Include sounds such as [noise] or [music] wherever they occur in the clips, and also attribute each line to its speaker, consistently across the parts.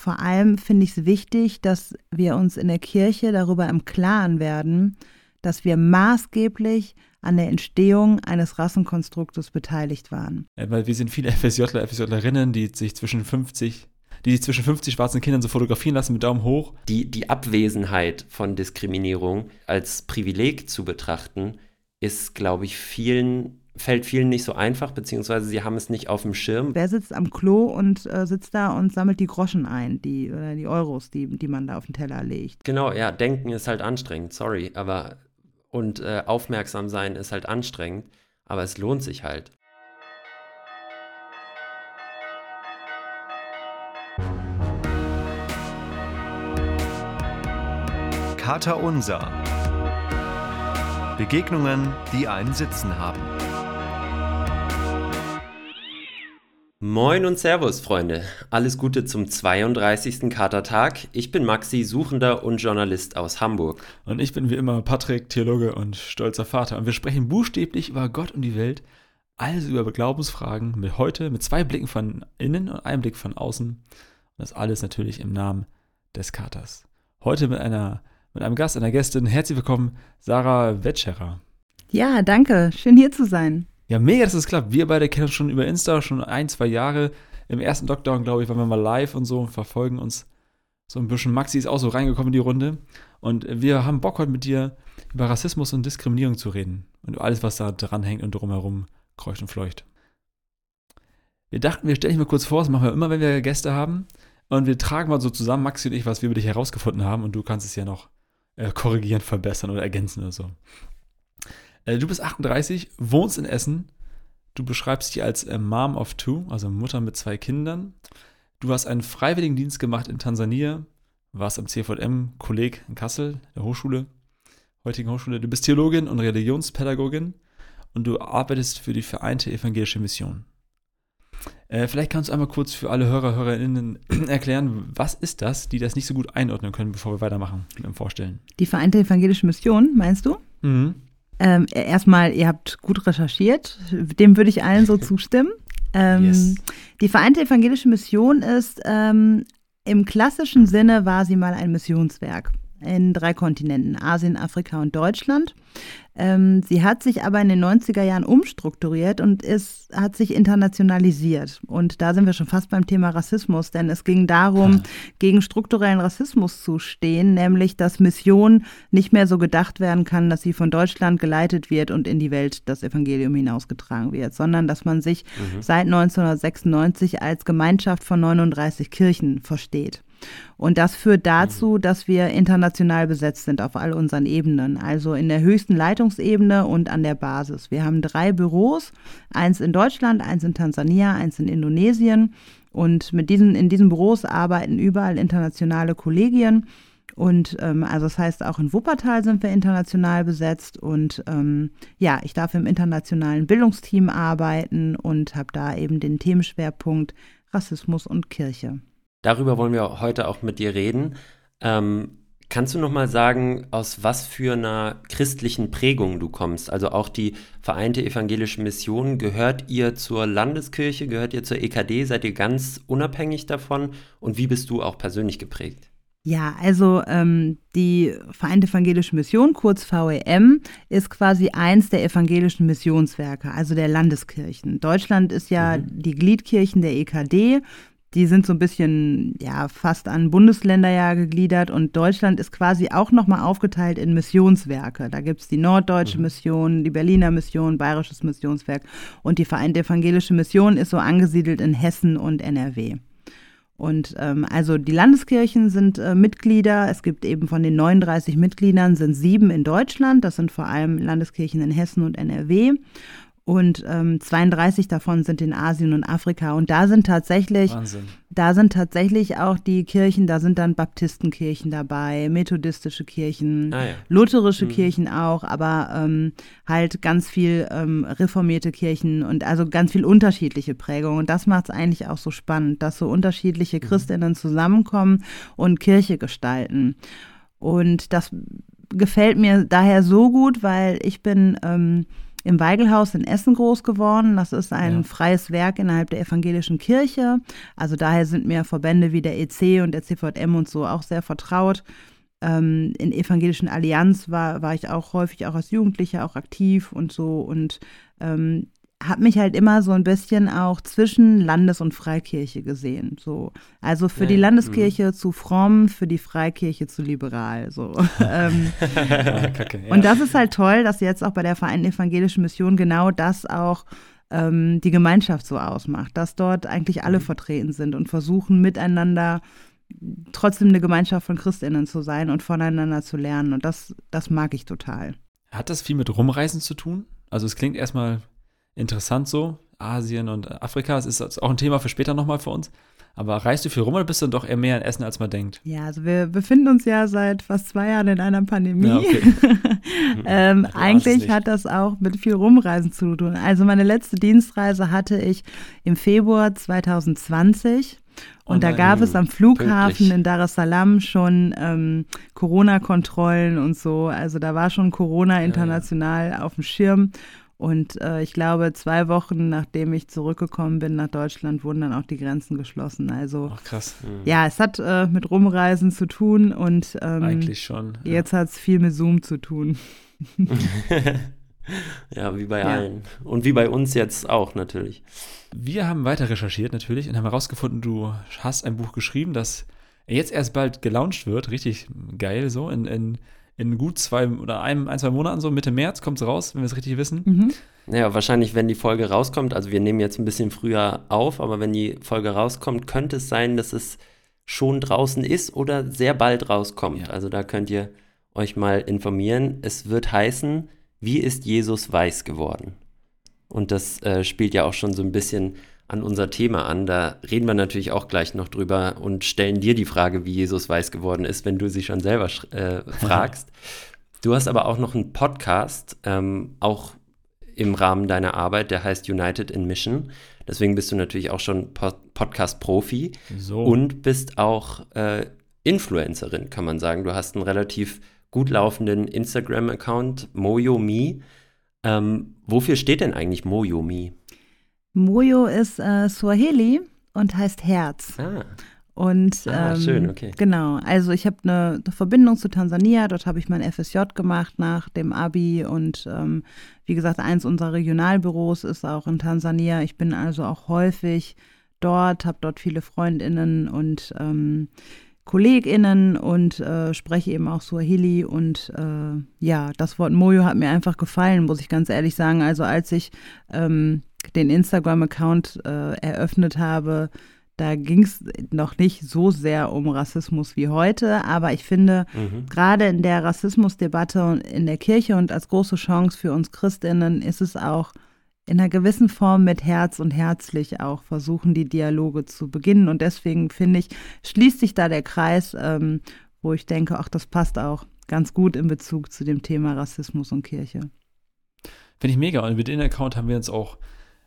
Speaker 1: vor allem finde ich es wichtig, dass wir uns in der Kirche darüber im Klaren werden, dass wir maßgeblich an der Entstehung eines Rassenkonstruktes beteiligt waren.
Speaker 2: Ja, weil wir sind viele FSJler, FSJlerinnen, die sich zwischen 50 die sich zwischen 50 schwarzen Kindern so fotografieren lassen mit Daumen hoch.
Speaker 3: Die, die Abwesenheit von Diskriminierung als Privileg zu betrachten, ist, glaube ich, vielen fällt vielen nicht so einfach, beziehungsweise sie haben es nicht auf dem Schirm.
Speaker 1: Wer sitzt am Klo und äh, sitzt da und sammelt die Groschen ein, die, oder die Euros, die, die man da auf den Teller legt?
Speaker 3: Genau, ja, denken ist halt anstrengend, sorry, aber und äh, aufmerksam sein ist halt anstrengend, aber es lohnt sich halt.
Speaker 4: Kater Unser. Begegnungen, die einen Sitzen haben.
Speaker 3: Moin und Servus, Freunde. Alles Gute zum 32. Katertag. Ich bin Maxi, Suchender und Journalist aus Hamburg.
Speaker 2: Und ich bin wie immer Patrick, Theologe und stolzer Vater. Und wir sprechen buchstäblich über Gott und die Welt, also über Glaubensfragen, mit heute mit zwei Blicken von innen und einem Blick von außen. Und das alles natürlich im Namen des Katers. Heute mit einer mit einem Gast, einer Gästin. Herzlich willkommen, Sarah Wetscherer.
Speaker 1: Ja, danke. Schön hier zu sein.
Speaker 2: Ja, mega, dass es klappt. Wir beide kennen uns schon über Insta schon ein, zwei Jahre. Im ersten Lockdown, glaube ich, waren wir mal live und so und verfolgen uns so ein bisschen. Maxi ist auch so reingekommen in die Runde. Und wir haben Bock heute mit dir über Rassismus und Diskriminierung zu reden. Und alles, was da dranhängt und drumherum kreucht und fleucht. Wir dachten, wir stellen dich mal kurz vor, das machen wir immer, wenn wir Gäste haben. Und wir tragen mal so zusammen, Maxi und ich, was wir über dich herausgefunden haben. Und du kannst es ja noch äh, korrigieren, verbessern oder ergänzen oder so. Äh, du bist 38, wohnst in Essen. Du beschreibst dich als äh, Mom of Two, also Mutter mit zwei Kindern. Du hast einen Freiwilligendienst gemacht in Tansania, warst am CVM Kolleg in Kassel, der Hochschule, heutigen Hochschule. Du bist Theologin und Religionspädagogin und du arbeitest für die Vereinte Evangelische Mission. Äh, vielleicht kannst du einmal kurz für alle Hörer, Hörerinnen [clears throat] erklären, was ist das, die das nicht so gut einordnen können, bevor wir weitermachen mit dem Vorstellen.
Speaker 1: Die Vereinte Evangelische Mission, meinst du? Mhm. Ähm, erstmal, ihr habt gut recherchiert, dem würde ich allen so zustimmen. Ähm, yes. Die Vereinte Evangelische Mission ist ähm, im klassischen Sinne war sie mal ein Missionswerk in drei Kontinenten, Asien, Afrika und Deutschland. Ähm, sie hat sich aber in den 90er Jahren umstrukturiert und ist, hat sich internationalisiert. Und da sind wir schon fast beim Thema Rassismus, denn es ging darum, ja. gegen strukturellen Rassismus zu stehen, nämlich dass Mission nicht mehr so gedacht werden kann, dass sie von Deutschland geleitet wird und in die Welt das Evangelium hinausgetragen wird, sondern dass man sich mhm. seit 1996 als Gemeinschaft von 39 Kirchen versteht. Und das führt dazu, mhm. dass wir international besetzt sind auf all unseren Ebenen, also in der höchsten Leitungsebene und an der Basis. Wir haben drei Büros, eins in Deutschland, eins in Tansania, eins in Indonesien. Und mit diesen, in diesen Büros arbeiten überall internationale Kollegien. Und ähm, also das heißt, auch in Wuppertal sind wir international besetzt. Und ähm, ja, ich darf im internationalen Bildungsteam arbeiten und habe da eben den Themenschwerpunkt Rassismus und Kirche.
Speaker 3: Darüber wollen wir heute auch mit dir reden. Ähm, kannst du noch mal sagen, aus was für einer christlichen Prägung du kommst? Also auch die Vereinte Evangelische Mission, gehört ihr zur Landeskirche, gehört ihr zur EKD? Seid ihr ganz unabhängig davon? Und wie bist du auch persönlich geprägt?
Speaker 1: Ja, also ähm, die Vereinte Evangelische Mission, kurz VEM, ist quasi eins der evangelischen Missionswerke, also der Landeskirchen. Deutschland ist ja mhm. die Gliedkirchen der EKD die sind so ein bisschen, ja, fast an Bundesländer ja gegliedert und Deutschland ist quasi auch nochmal aufgeteilt in Missionswerke. Da gibt es die Norddeutsche mhm. Mission, die Berliner Mission, Bayerisches Missionswerk und die Vereinte Evangelische Mission ist so angesiedelt in Hessen und NRW. Und ähm, also die Landeskirchen sind äh, Mitglieder. Es gibt eben von den 39 Mitgliedern sind sieben in Deutschland. Das sind vor allem Landeskirchen in Hessen und NRW und ähm, 32 davon sind in Asien und Afrika. Und da sind tatsächlich, Wahnsinn. da sind tatsächlich auch die Kirchen, da sind dann Baptistenkirchen dabei, methodistische Kirchen, ah, ja. lutherische mhm. Kirchen auch, aber ähm, halt ganz viel ähm, reformierte Kirchen und also ganz viel unterschiedliche Prägungen. Und das macht es eigentlich auch so spannend, dass so unterschiedliche mhm. Christinnen zusammenkommen und Kirche gestalten. Und das gefällt mir daher so gut, weil ich bin ähm, im Weigelhaus in Essen groß geworden. Das ist ein ja. freies Werk innerhalb der evangelischen Kirche. Also daher sind mir Verbände wie der EC und der CVM und so auch sehr vertraut. Ähm, in evangelischen Allianz war, war ich auch häufig auch als Jugendlicher auch aktiv und so und ähm, habe mich halt immer so ein bisschen auch zwischen Landes- und Freikirche gesehen. So. Also für ja, die Landeskirche mh. zu fromm, für die Freikirche zu liberal. So. [laughs] ähm, Kacke, ja. Und das ist halt toll, dass jetzt auch bei der Vereinten Evangelischen Mission genau das auch ähm, die Gemeinschaft so ausmacht, dass dort eigentlich alle mhm. vertreten sind und versuchen miteinander trotzdem eine Gemeinschaft von Christinnen zu sein und voneinander zu lernen. Und das, das mag ich total.
Speaker 2: Hat das viel mit Rumreisen zu tun? Also es klingt erstmal interessant so. Asien und Afrika, das ist auch ein Thema für später nochmal für uns. Aber reist du viel rum oder bist du dann doch eher mehr in Essen, als man denkt?
Speaker 1: Ja, also wir befinden uns ja seit fast zwei Jahren in einer Pandemie. Ja, okay. [laughs] ähm, eigentlich hat das auch mit viel Rumreisen zu tun. Also meine letzte Dienstreise hatte ich im Februar 2020. Und oh da gab es am Flughafen pünktlich. in Dar es Salaam schon ähm, Corona-Kontrollen und so. Also da war schon Corona international ja, ja. auf dem Schirm. Und äh, ich glaube, zwei Wochen nachdem ich zurückgekommen bin nach Deutschland, wurden dann auch die Grenzen geschlossen. Also
Speaker 2: Ach, krass.
Speaker 1: Mhm. Ja, es hat äh, mit Rumreisen zu tun und
Speaker 2: ähm, eigentlich schon.
Speaker 1: Ja. Jetzt hat es viel mit Zoom zu tun. [laughs]
Speaker 3: ja, wie bei ja. allen. Und wie bei uns jetzt auch natürlich.
Speaker 2: Wir haben weiter recherchiert natürlich und haben herausgefunden, du hast ein Buch geschrieben, das jetzt erst bald gelauncht wird. Richtig geil so in, in in gut zwei oder ein, ein zwei Monaten, so Mitte März, kommt es raus, wenn wir es richtig wissen. Mhm.
Speaker 3: Ja, wahrscheinlich, wenn die Folge rauskommt, also wir nehmen jetzt ein bisschen früher auf, aber wenn die Folge rauskommt, könnte es sein, dass es schon draußen ist oder sehr bald rauskommt. Ja. Also da könnt ihr euch mal informieren. Es wird heißen, wie ist Jesus weiß geworden? Und das äh, spielt ja auch schon so ein bisschen an unser Thema an. Da reden wir natürlich auch gleich noch drüber und stellen dir die Frage, wie Jesus weiß geworden ist, wenn du sie schon selber äh, [laughs] fragst. du hast aber auch noch einen Podcast, ähm, auch im Rahmen deiner Arbeit, der heißt United in Mission. Deswegen bist du natürlich auch schon Pod Podcast-Profi so. und bist auch äh, Influencerin, kann man sagen. Du hast einen relativ gut laufenden Instagram-Account, MoyoMe. Ähm, wofür steht denn eigentlich MoyoMe?
Speaker 1: Moyo ist äh, Swahili und heißt Herz.
Speaker 3: Ah.
Speaker 1: Und
Speaker 3: ah, ähm, schön, okay.
Speaker 1: Genau, also ich habe eine, eine, Verbindung zu Tansania, dort habe ich mein FSJ gemacht nach dem Abi und ähm, wie gesagt, eins unserer Regionalbüros ist auch in Tansania. Ich bin also auch häufig dort, habe dort viele Freundinnen und ähm, KollegInnen und äh, spreche eben auch Swahili und äh, ja, das Wort Moyo hat mir einfach gefallen, muss ich ganz ehrlich sagen. Also als ich ähm, den Instagram-Account äh, eröffnet habe, da ging es noch nicht so sehr um Rassismus wie heute, aber ich finde, mhm. gerade in der Rassismusdebatte in der Kirche und als große Chance für uns Christinnen ist es auch in einer gewissen Form mit Herz und herzlich auch versuchen, die Dialoge zu beginnen. Und deswegen finde ich, schließt sich da der Kreis, ähm, wo ich denke, ach, das passt auch ganz gut in Bezug zu dem Thema Rassismus und Kirche.
Speaker 2: Finde ich mega. Und mit dem Account haben wir uns auch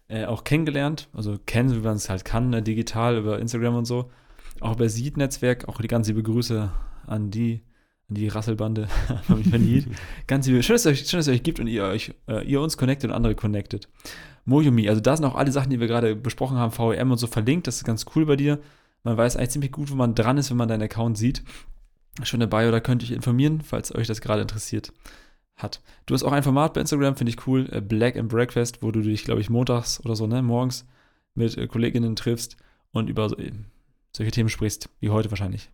Speaker 2: äh, auch kennengelernt. Also kennen, wie man es halt kann, ne, digital über Instagram und so. Auch über Seed-Netzwerk, auch die ganz liebe Grüße an die, an die Rasselbande [laughs] von Yeet. [laughs] ganz liebe, schön dass, euch, schön, dass es euch gibt und ihr euch, äh, ihr uns connectet und andere connectet. Moyumi, also da sind auch alle Sachen, die wir gerade besprochen haben, VEM und so verlinkt, das ist ganz cool bei dir. Man weiß eigentlich ziemlich gut, wo man dran ist, wenn man deinen Account sieht. Schon dabei oder könnt ihr informieren, falls euch das gerade interessiert hat. Du hast auch ein Format bei Instagram, finde ich cool, äh, Black and Breakfast, wo du dich, glaube ich, montags oder so, ne, morgens mit äh, Kolleginnen triffst und über äh, solche Themen sprichst, wie heute wahrscheinlich.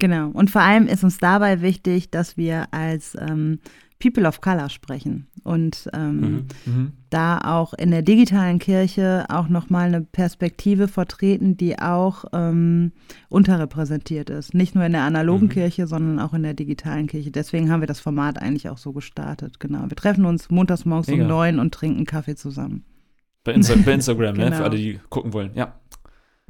Speaker 1: Genau. Und vor allem ist uns dabei wichtig, dass wir als ähm, People of Color sprechen und ähm, mhm. Mhm. da auch in der digitalen Kirche auch nochmal eine Perspektive vertreten, die auch ähm, unterrepräsentiert ist. Nicht nur in der analogen mhm. Kirche, sondern auch in der digitalen Kirche. Deswegen haben wir das Format eigentlich auch so gestartet. Genau. Wir treffen uns montags morgens Mega. um neun und trinken Kaffee zusammen.
Speaker 2: Bei, Insta bei Instagram, genau. ne? Für alle, die gucken wollen. Ja.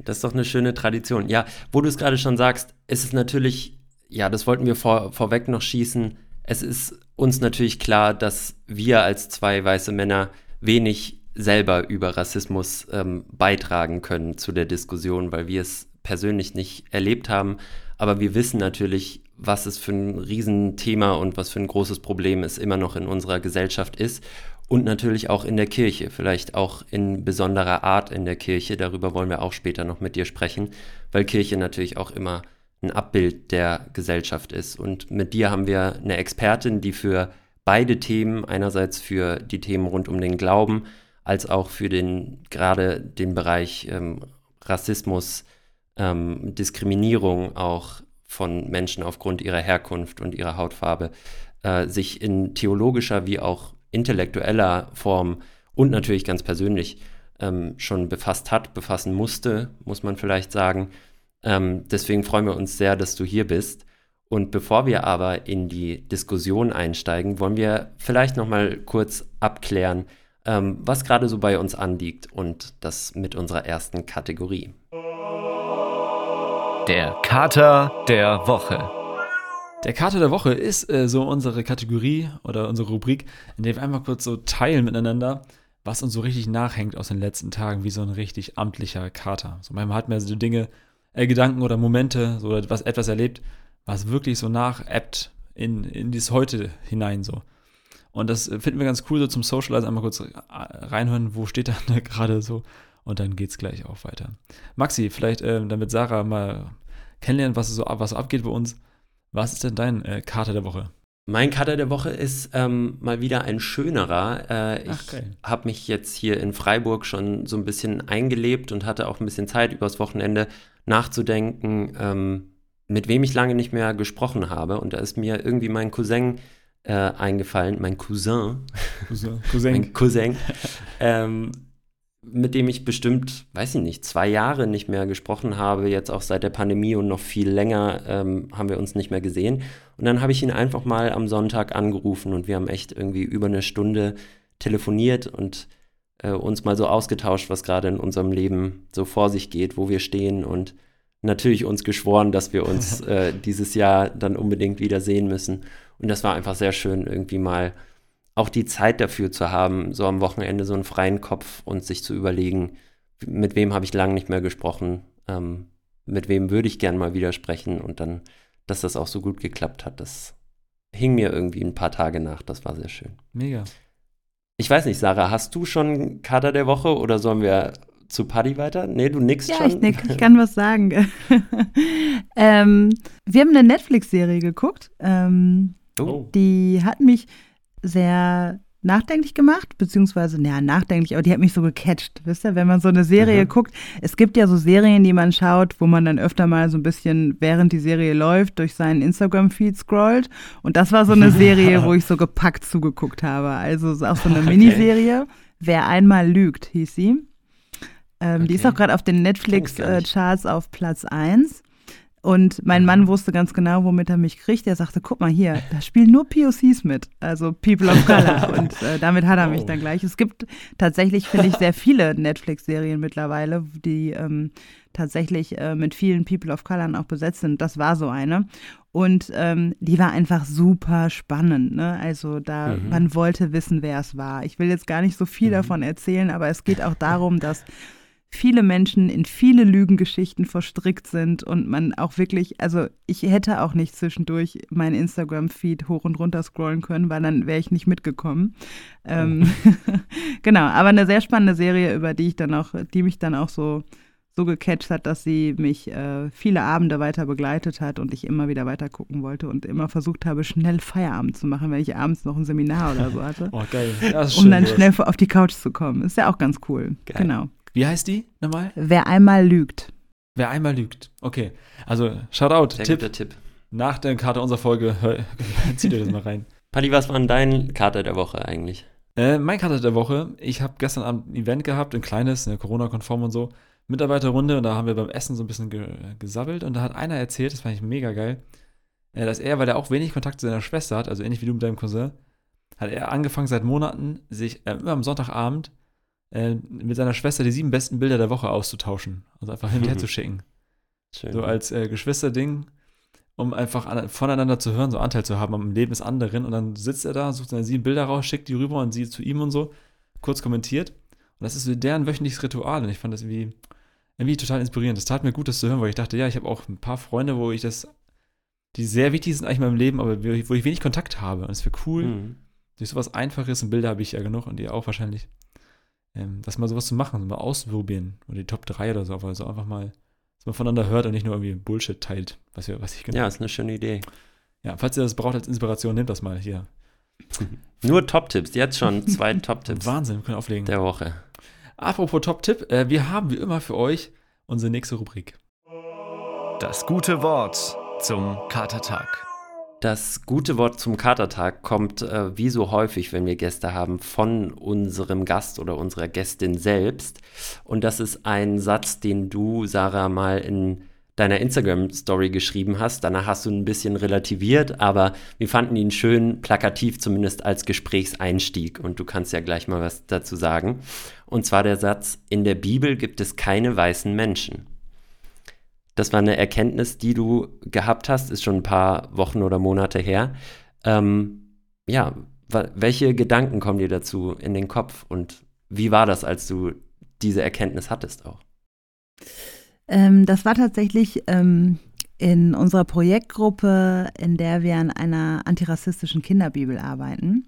Speaker 3: Das ist doch eine schöne Tradition. Ja, wo du es gerade schon sagst, ist es natürlich, ja, das wollten wir vor, vorweg noch schießen. Es ist uns natürlich klar, dass wir als zwei weiße Männer wenig selber über Rassismus ähm, beitragen können zu der Diskussion, weil wir es persönlich nicht erlebt haben. Aber wir wissen natürlich, was es für ein Riesenthema und was für ein großes Problem es immer noch in unserer Gesellschaft ist. Und natürlich auch in der Kirche, vielleicht auch in besonderer Art in der Kirche. Darüber wollen wir auch später noch mit dir sprechen, weil Kirche natürlich auch immer ein Abbild der Gesellschaft ist. Und mit dir haben wir eine Expertin, die für beide Themen, einerseits für die Themen rund um den Glauben, als auch für den gerade den Bereich ähm, Rassismus, ähm, Diskriminierung auch von Menschen aufgrund ihrer Herkunft und ihrer Hautfarbe, äh, sich in theologischer wie auch intellektueller Form und natürlich ganz persönlich ähm, schon befasst hat, befassen musste, muss man vielleicht sagen. Ähm, deswegen freuen wir uns sehr, dass du hier bist. Und bevor wir aber in die Diskussion einsteigen, wollen wir vielleicht noch mal kurz abklären, ähm, was gerade so bei uns anliegt und das mit unserer ersten Kategorie.
Speaker 4: Der Kater der Woche.
Speaker 2: Der Kater der Woche ist äh, so unsere Kategorie oder unsere Rubrik, in der wir einmal kurz so teilen miteinander, was uns so richtig nachhängt aus den letzten Tagen, wie so ein richtig amtlicher Kater. So manchmal hat man so Dinge, äh, Gedanken oder Momente, so was etwas erlebt, was wirklich so nachappt in, in dieses Heute hinein so. Und das äh, finden wir ganz cool, so zum Socialize einmal kurz reinhören, wo steht [laughs] da gerade so. Und dann geht's gleich auch weiter. Maxi, vielleicht äh, damit Sarah mal kennenlernen, was so, was so abgeht bei uns was ist denn dein äh, Kater der Woche?
Speaker 3: Mein Kater der Woche ist ähm, mal wieder ein schönerer. Äh, ich habe mich jetzt hier in Freiburg schon so ein bisschen eingelebt und hatte auch ein bisschen Zeit übers Wochenende nachzudenken, ähm, mit wem ich lange nicht mehr gesprochen habe. Und da ist mir irgendwie mein Cousin äh, eingefallen, mein Cousin. Cousin. Cousin. mein Cousin. [laughs] ähm, mit dem ich bestimmt, weiß ich nicht, zwei Jahre nicht mehr gesprochen habe, jetzt auch seit der Pandemie und noch viel länger ähm, haben wir uns nicht mehr gesehen. Und dann habe ich ihn einfach mal am Sonntag angerufen und wir haben echt irgendwie über eine Stunde telefoniert und äh, uns mal so ausgetauscht, was gerade in unserem Leben so vor sich geht, wo wir stehen und natürlich uns geschworen, dass wir uns [laughs] äh, dieses Jahr dann unbedingt wieder sehen müssen. Und das war einfach sehr schön, irgendwie mal auch die Zeit dafür zu haben, so am Wochenende so einen freien Kopf und sich zu überlegen, mit wem habe ich lange nicht mehr gesprochen, ähm, mit wem würde ich gern mal wieder sprechen und dann, dass das auch so gut geklappt hat, das hing mir irgendwie ein paar Tage nach, das war sehr schön.
Speaker 2: Mega.
Speaker 3: Ich weiß nicht, Sarah, hast du schon Kater der Woche oder sollen wir zu Paddy weiter? Nee, du nix
Speaker 1: ja,
Speaker 3: schon.
Speaker 1: Ich nick, ich kann was sagen. [laughs] ähm, wir haben eine Netflix-Serie geguckt. Ähm, oh. Die hat mich sehr nachdenklich gemacht, beziehungsweise, naja, nachdenklich, aber die hat mich so gecatcht, wisst ihr, wenn man so eine Serie mhm. guckt. Es gibt ja so Serien, die man schaut, wo man dann öfter mal so ein bisschen, während die Serie läuft, durch seinen Instagram-Feed scrollt. Und das war so eine Serie, wo ich so gepackt zugeguckt habe. Also auch so eine [laughs] okay. Miniserie. Wer einmal lügt, hieß sie. Ähm, okay. Die ist auch gerade auf den Netflix-Charts auf Platz 1. Und mein Mann wusste ganz genau, womit er mich kriegt. Er sagte, guck mal hier, da spielen nur POCs mit, also People of Color. [laughs] Und äh, damit hat er mich oh. dann gleich. Es gibt tatsächlich, finde ich, sehr viele Netflix-Serien mittlerweile, die ähm, tatsächlich äh, mit vielen People of Color auch besetzt sind. Das war so eine. Und ähm, die war einfach super spannend. Ne? Also da, mhm. man wollte wissen, wer es war. Ich will jetzt gar nicht so viel mhm. davon erzählen, aber es geht auch darum, dass viele Menschen in viele Lügengeschichten verstrickt sind und man auch wirklich, also ich hätte auch nicht zwischendurch meinen Instagram-Feed hoch und runter scrollen können, weil dann wäre ich nicht mitgekommen. Ähm, oh. [laughs] genau, aber eine sehr spannende Serie, über die ich dann auch, die mich dann auch so so gecatcht hat, dass sie mich äh, viele Abende weiter begleitet hat und ich immer wieder weiter gucken wollte und immer versucht habe, schnell Feierabend zu machen, wenn ich abends noch ein Seminar oder so hatte. [laughs]
Speaker 2: oh, geil. Ja,
Speaker 1: um dann schnell auf die Couch zu kommen. Ist ja auch ganz cool.
Speaker 2: Geil.
Speaker 1: Genau.
Speaker 2: Wie heißt die nochmal?
Speaker 1: Wer einmal lügt.
Speaker 2: Wer einmal lügt. Okay. Also, Shoutout.
Speaker 3: Sehr Tipp. guter Tipp.
Speaker 2: Nach der Karte unserer Folge, [laughs] zieht ihr das mal rein.
Speaker 3: Paddy, was war denn dein Kater der Woche eigentlich?
Speaker 2: Äh, mein Kater der Woche, ich habe gestern Abend ein Event gehabt, ein kleines, eine Corona-konform und so, Mitarbeiterrunde und da haben wir beim Essen so ein bisschen ge gesabbelt und da hat einer erzählt, das fand ich mega geil, äh, dass er, weil er auch wenig Kontakt zu seiner Schwester hat, also ähnlich wie du mit deinem Cousin, hat er angefangen seit Monaten, sich äh, immer am Sonntagabend äh, mit seiner Schwester die sieben besten Bilder der Woche auszutauschen. Also einfach hin und her zu [laughs] schicken. Schön. So als äh, Geschwisterding, um einfach an, voneinander zu hören, so Anteil zu haben am Leben des anderen. Und dann sitzt er da, sucht seine sieben Bilder raus, schickt die rüber und sie zu ihm und so, kurz kommentiert. Und das ist so deren wöchentliches Ritual. Und ich fand das irgendwie, irgendwie total inspirierend. Das tat mir gut, das zu hören, weil ich dachte, ja, ich habe auch ein paar Freunde, wo ich das, die sehr wichtig sind eigentlich in meinem Leben, aber wo ich wenig Kontakt habe. Und es wäre cool, mhm durch sowas Einfaches und Bilder habe ich ja genug und ihr auch wahrscheinlich, ähm, das mal sowas zu machen, mal ausprobieren oder die Top 3 oder so, also einfach mal, dass man voneinander hört und nicht nur irgendwie Bullshit teilt, was, wir, was ich
Speaker 3: genau. Ja, ist eine schöne Idee.
Speaker 2: Ja, falls ihr das braucht als Inspiration, nehmt das mal hier. [laughs]
Speaker 3: Nur Top-Tipps, jetzt schon zwei [laughs] Top-Tipps.
Speaker 2: Wahnsinn, wir können auflegen.
Speaker 3: Der Woche.
Speaker 2: Apropos Top-Tipp, äh, wir haben wie immer für euch unsere nächste Rubrik.
Speaker 4: Das gute Wort zum Katertag.
Speaker 3: Das gute Wort zum Katertag kommt äh, wie so häufig, wenn wir Gäste haben, von unserem Gast oder unserer Gästin selbst. Und das ist ein Satz, den du, Sarah, mal in deiner Instagram-Story geschrieben hast. Danach hast du ein bisschen relativiert, aber wir fanden ihn schön plakativ, zumindest als Gesprächseinstieg. Und du kannst ja gleich mal was dazu sagen. Und zwar der Satz, in der Bibel gibt es keine weißen Menschen. Das war eine Erkenntnis, die du gehabt hast, ist schon ein paar Wochen oder Monate her. Ähm, ja, welche Gedanken kommen dir dazu in den Kopf und wie war das, als du diese Erkenntnis hattest auch?
Speaker 1: Ähm, das war tatsächlich ähm, in unserer Projektgruppe, in der wir an einer antirassistischen Kinderbibel arbeiten.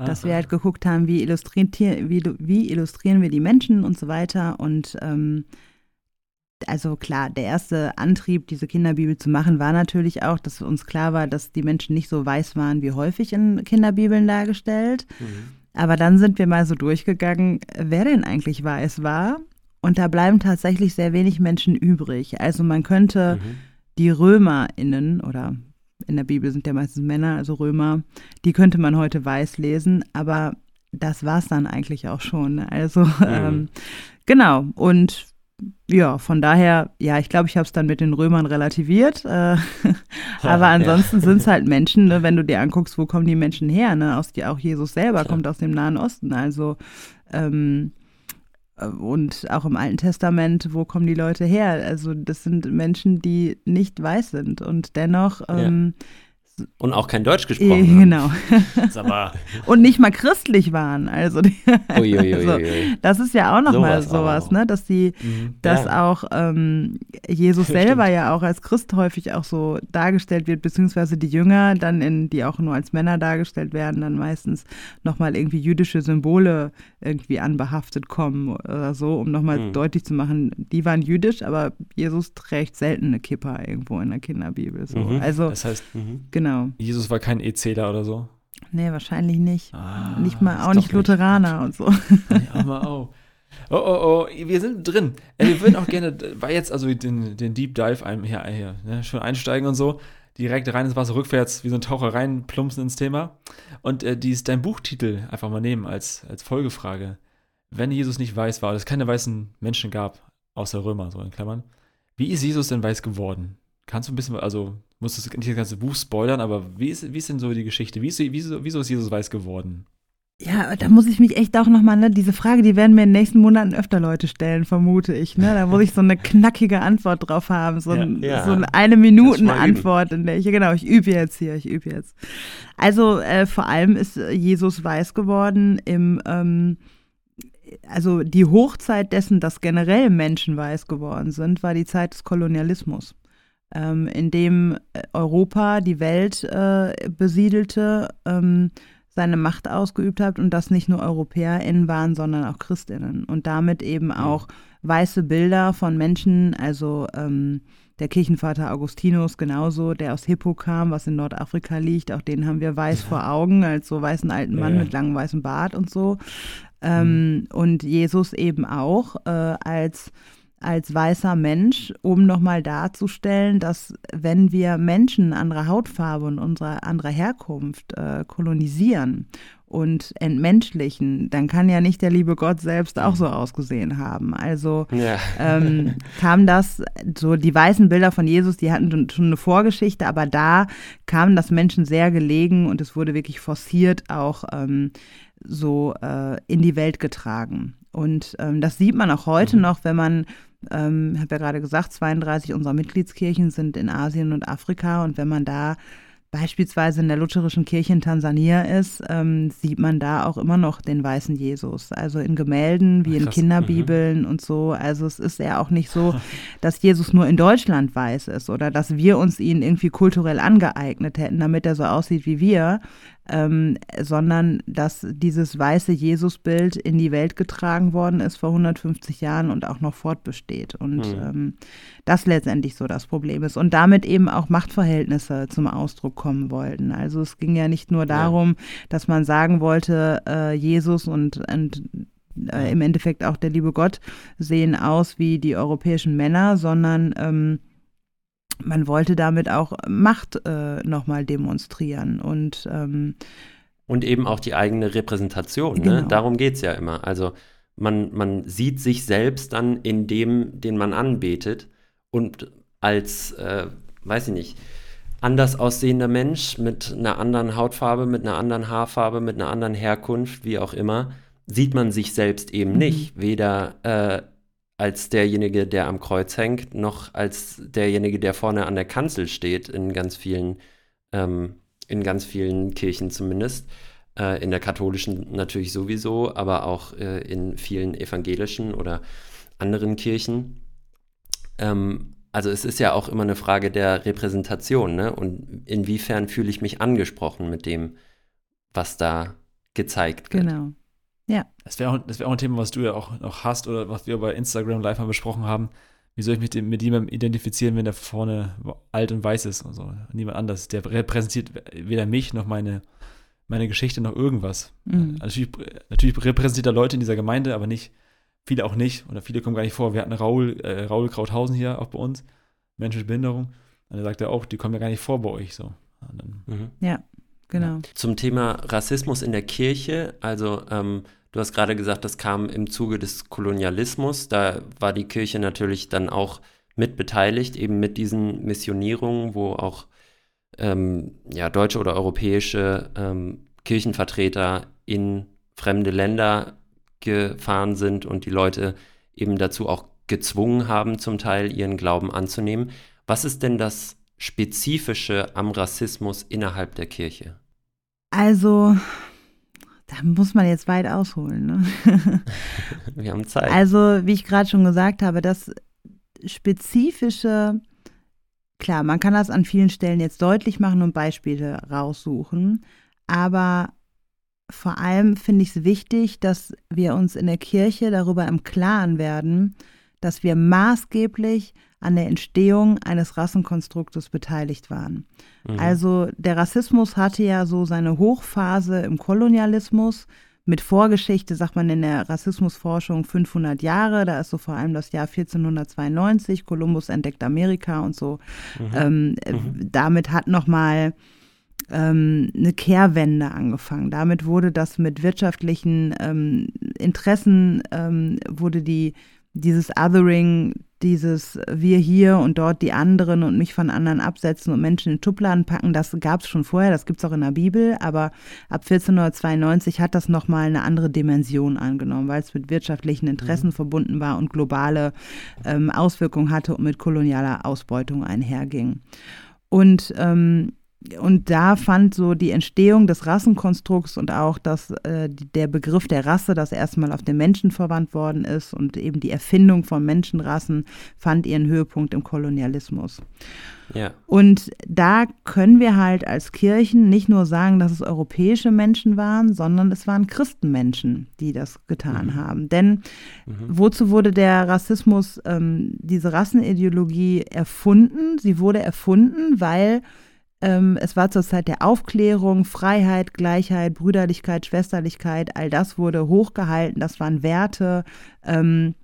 Speaker 1: Dass wir halt geguckt haben, wie illustrieren, wie, wie illustrieren wir die Menschen und so weiter. Und ähm, also klar, der erste Antrieb, diese Kinderbibel zu machen, war natürlich auch, dass uns klar war, dass die Menschen nicht so weiß waren, wie häufig in Kinderbibeln dargestellt. Mhm. Aber dann sind wir mal so durchgegangen, wer denn eigentlich weiß war. Und da bleiben tatsächlich sehr wenig Menschen übrig. Also man könnte mhm. die RömerInnen oder in der Bibel sind ja meistens Männer, also Römer, die könnte man heute weiß lesen, aber das war es dann eigentlich auch schon. Also mhm. ähm, genau. Und ja, von daher, ja, ich glaube, ich habe es dann mit den Römern relativiert. Äh, [laughs] aber ansonsten ja. sind es halt Menschen, ne, wenn du dir anguckst, wo kommen die Menschen her, ne? Aus, die, auch Jesus selber Klar. kommt aus dem Nahen Osten. Also ähm, äh, und auch im Alten Testament, wo kommen die Leute her? Also das sind Menschen, die nicht weiß sind und dennoch ähm, ja.
Speaker 3: Und auch kein Deutsch gesprochen haben.
Speaker 1: Genau. [laughs] und nicht mal christlich waren. Also, die, also, das ist ja auch nochmal so sowas, ne? Dass die, mhm. dass ja. auch ähm, Jesus [laughs] selber Stimmt. ja auch als Christ häufig auch so dargestellt wird, beziehungsweise die Jünger dann in, die auch nur als Männer dargestellt werden, dann meistens nochmal irgendwie jüdische Symbole irgendwie anbehaftet kommen oder so, um nochmal mhm. deutlich zu machen, die waren jüdisch, aber Jesus trägt selten eine Kippa irgendwo in der Kinderbibel. So. Mhm. Also,
Speaker 2: das heißt, mhm. genau Genau. Jesus war kein EZler oder so.
Speaker 1: Nee, wahrscheinlich nicht. Ah, nicht mal, auch nicht Lutheraner nicht. und so.
Speaker 2: Ja, mal auch. Oh, oh, oh, wir sind drin. Äh, wir würden auch gerne, war jetzt also den, den Deep Dive ein, hier, hier ne, schon einsteigen und so. Direkt rein ins Wasser, rückwärts, wie so ein Taucher rein, plumpsen ins Thema. Und äh, dies, dein Buchtitel einfach mal nehmen als, als Folgefrage. Wenn Jesus nicht weiß war, oder es keine weißen Menschen gab, außer Römer, so in Klammern, wie ist Jesus denn weiß geworden? Kannst du ein bisschen, also musst du nicht das ganze Buch spoilern, aber wie ist, wie ist denn so die Geschichte? Wie ist, wieso, wieso ist Jesus weiß geworden?
Speaker 1: Ja, da muss ich mich echt auch nochmal, ne, diese Frage, die werden mir in den nächsten Monaten öfter Leute stellen, vermute ich. Ne? Da muss ich so eine knackige Antwort drauf haben, so, ein, ja, so eine, eine Minuten Antwort, in der ich, genau, ich übe jetzt hier, ich übe jetzt. Also äh, vor allem ist Jesus weiß geworden im, ähm, also die Hochzeit dessen, dass generell Menschen weiß geworden sind, war die Zeit des Kolonialismus ähm, in dem äh, Europa die Welt äh, besiedelte, ähm, seine Macht ausgeübt hat und das nicht nur EuropäerInnen waren, sondern auch ChristInnen. Und damit eben mhm. auch weiße Bilder von Menschen, also ähm, der Kirchenvater Augustinus genauso, der aus Hippo kam, was in Nordafrika liegt, auch den haben wir weiß ja. vor Augen, als so weißen alten Mann ja. mit langem weißem Bart und so. Ähm, mhm. Und Jesus eben auch äh, als als weißer Mensch, um nochmal darzustellen, dass wenn wir Menschen anderer Hautfarbe und unserer anderer Herkunft äh, kolonisieren und entmenschlichen, dann kann ja nicht der liebe Gott selbst auch so ausgesehen haben. Also ja. ähm, [laughs] kam das, so die weißen Bilder von Jesus, die hatten schon eine Vorgeschichte, aber da kam das Menschen sehr gelegen und es wurde wirklich forciert auch ähm, so äh, in die Welt getragen. Und ähm, das sieht man auch heute mhm. noch, wenn man ähm, habe ja gerade gesagt, 32 unserer Mitgliedskirchen sind in Asien und Afrika. Und wenn man da beispielsweise in der lutherischen Kirche in Tansania ist, ähm, sieht man da auch immer noch den weißen Jesus. Also in Gemälden wie Ach, in Kinderbibeln mhm. und so. Also es ist ja auch nicht so, [laughs] dass Jesus nur in Deutschland weiß ist oder dass wir uns ihn irgendwie kulturell angeeignet hätten, damit er so aussieht wie wir. Ähm, sondern dass dieses weiße Jesusbild in die Welt getragen worden ist vor 150 Jahren und auch noch fortbesteht. Und mhm. ähm, das letztendlich so das Problem ist. Und damit eben auch Machtverhältnisse zum Ausdruck kommen wollten. Also es ging ja nicht nur darum, ja. dass man sagen wollte, äh, Jesus und, und äh, im Endeffekt auch der liebe Gott sehen aus wie die europäischen Männer, sondern ähm, man wollte damit auch Macht äh, nochmal demonstrieren und ähm,
Speaker 3: und eben auch die eigene Repräsentation. Ne? Genau. Ne? Darum geht es ja immer. Also man, man sieht sich selbst dann in dem, den man anbetet und als, äh, weiß ich nicht, anders aussehender Mensch mit einer anderen Hautfarbe, mit einer anderen Haarfarbe, mit einer anderen Herkunft, wie auch immer, sieht man sich selbst eben mhm. nicht. Weder äh, als derjenige, der am Kreuz hängt, noch als derjenige, der vorne an der Kanzel steht, in ganz vielen, ähm, in ganz vielen Kirchen zumindest. Äh, in der katholischen natürlich sowieso, aber auch äh, in vielen evangelischen oder anderen Kirchen. Ähm, also es ist ja auch immer eine Frage der Repräsentation, ne? Und inwiefern fühle ich mich angesprochen mit dem, was da gezeigt wird.
Speaker 1: Genau. Ja.
Speaker 2: Das wäre auch, wär auch ein Thema, was du ja auch noch hast oder was wir bei Instagram live mal besprochen haben. Wie soll ich mich mit jemandem identifizieren, wenn der vorne alt und weiß ist und so? Niemand anders. Der repräsentiert weder mich noch meine, meine Geschichte noch irgendwas. Mhm. Also natürlich, natürlich, repräsentiert er Leute in dieser Gemeinde, aber nicht, viele auch nicht. Oder viele kommen gar nicht vor. Wir hatten Raul, äh, Raul Krauthausen hier auch bei uns, Menschen mit Behinderung. Und er sagt ja auch, die kommen ja gar nicht vor bei euch so.
Speaker 1: Dann, mhm. Ja, genau.
Speaker 3: Zum Thema Rassismus in der Kirche, also ähm, Du hast gerade gesagt, das kam im Zuge des Kolonialismus. Da war die Kirche natürlich dann auch mit beteiligt, eben mit diesen Missionierungen, wo auch ähm, ja, deutsche oder europäische ähm, Kirchenvertreter in fremde Länder gefahren sind und die Leute eben dazu auch gezwungen haben, zum Teil ihren Glauben anzunehmen. Was ist denn das Spezifische am Rassismus innerhalb der Kirche?
Speaker 1: Also, da muss man jetzt weit ausholen. Ne? [laughs]
Speaker 3: Wir haben Zeit.
Speaker 1: Also, wie ich gerade schon gesagt habe, das spezifische, klar, man kann das an vielen Stellen jetzt deutlich machen und Beispiele raussuchen, aber vor allem finde ich es wichtig, dass wir uns in der Kirche darüber im Klaren werden, dass wir maßgeblich an der Entstehung eines Rassenkonstruktes beteiligt waren. Mhm. Also der Rassismus hatte ja so seine Hochphase im Kolonialismus. Mit Vorgeschichte sagt man in der Rassismusforschung 500 Jahre. Da ist so vor allem das Jahr 1492. Kolumbus entdeckt Amerika und so. Mhm. Ähm, mhm. Damit hat nochmal ähm, eine Kehrwende angefangen. Damit wurde das mit wirtschaftlichen ähm, Interessen, ähm, wurde die dieses Othering, dieses wir hier und dort die anderen und mich von anderen absetzen und Menschen in Schubladen packen, das gab es schon vorher, das gibt es auch in der Bibel, aber ab 1492 hat das nochmal eine andere Dimension angenommen, weil es mit wirtschaftlichen Interessen mhm. verbunden war und globale ähm, Auswirkungen hatte und mit kolonialer Ausbeutung einherging. Und ähm, und da fand so die Entstehung des Rassenkonstrukts und auch dass äh, der Begriff der Rasse, das erstmal auf den Menschen verwandt worden ist und eben die Erfindung von Menschenrassen fand ihren Höhepunkt im Kolonialismus. Ja. Und da können wir halt als Kirchen nicht nur sagen, dass es europäische Menschen waren, sondern es waren Christenmenschen, die das getan mhm. haben. Denn mhm. wozu wurde der Rassismus, ähm, diese Rassenideologie erfunden? Sie wurde erfunden, weil es war zur Zeit der Aufklärung, Freiheit, Gleichheit, Brüderlichkeit, Schwesterlichkeit, all das wurde hochgehalten, das waren Werte. Ähm,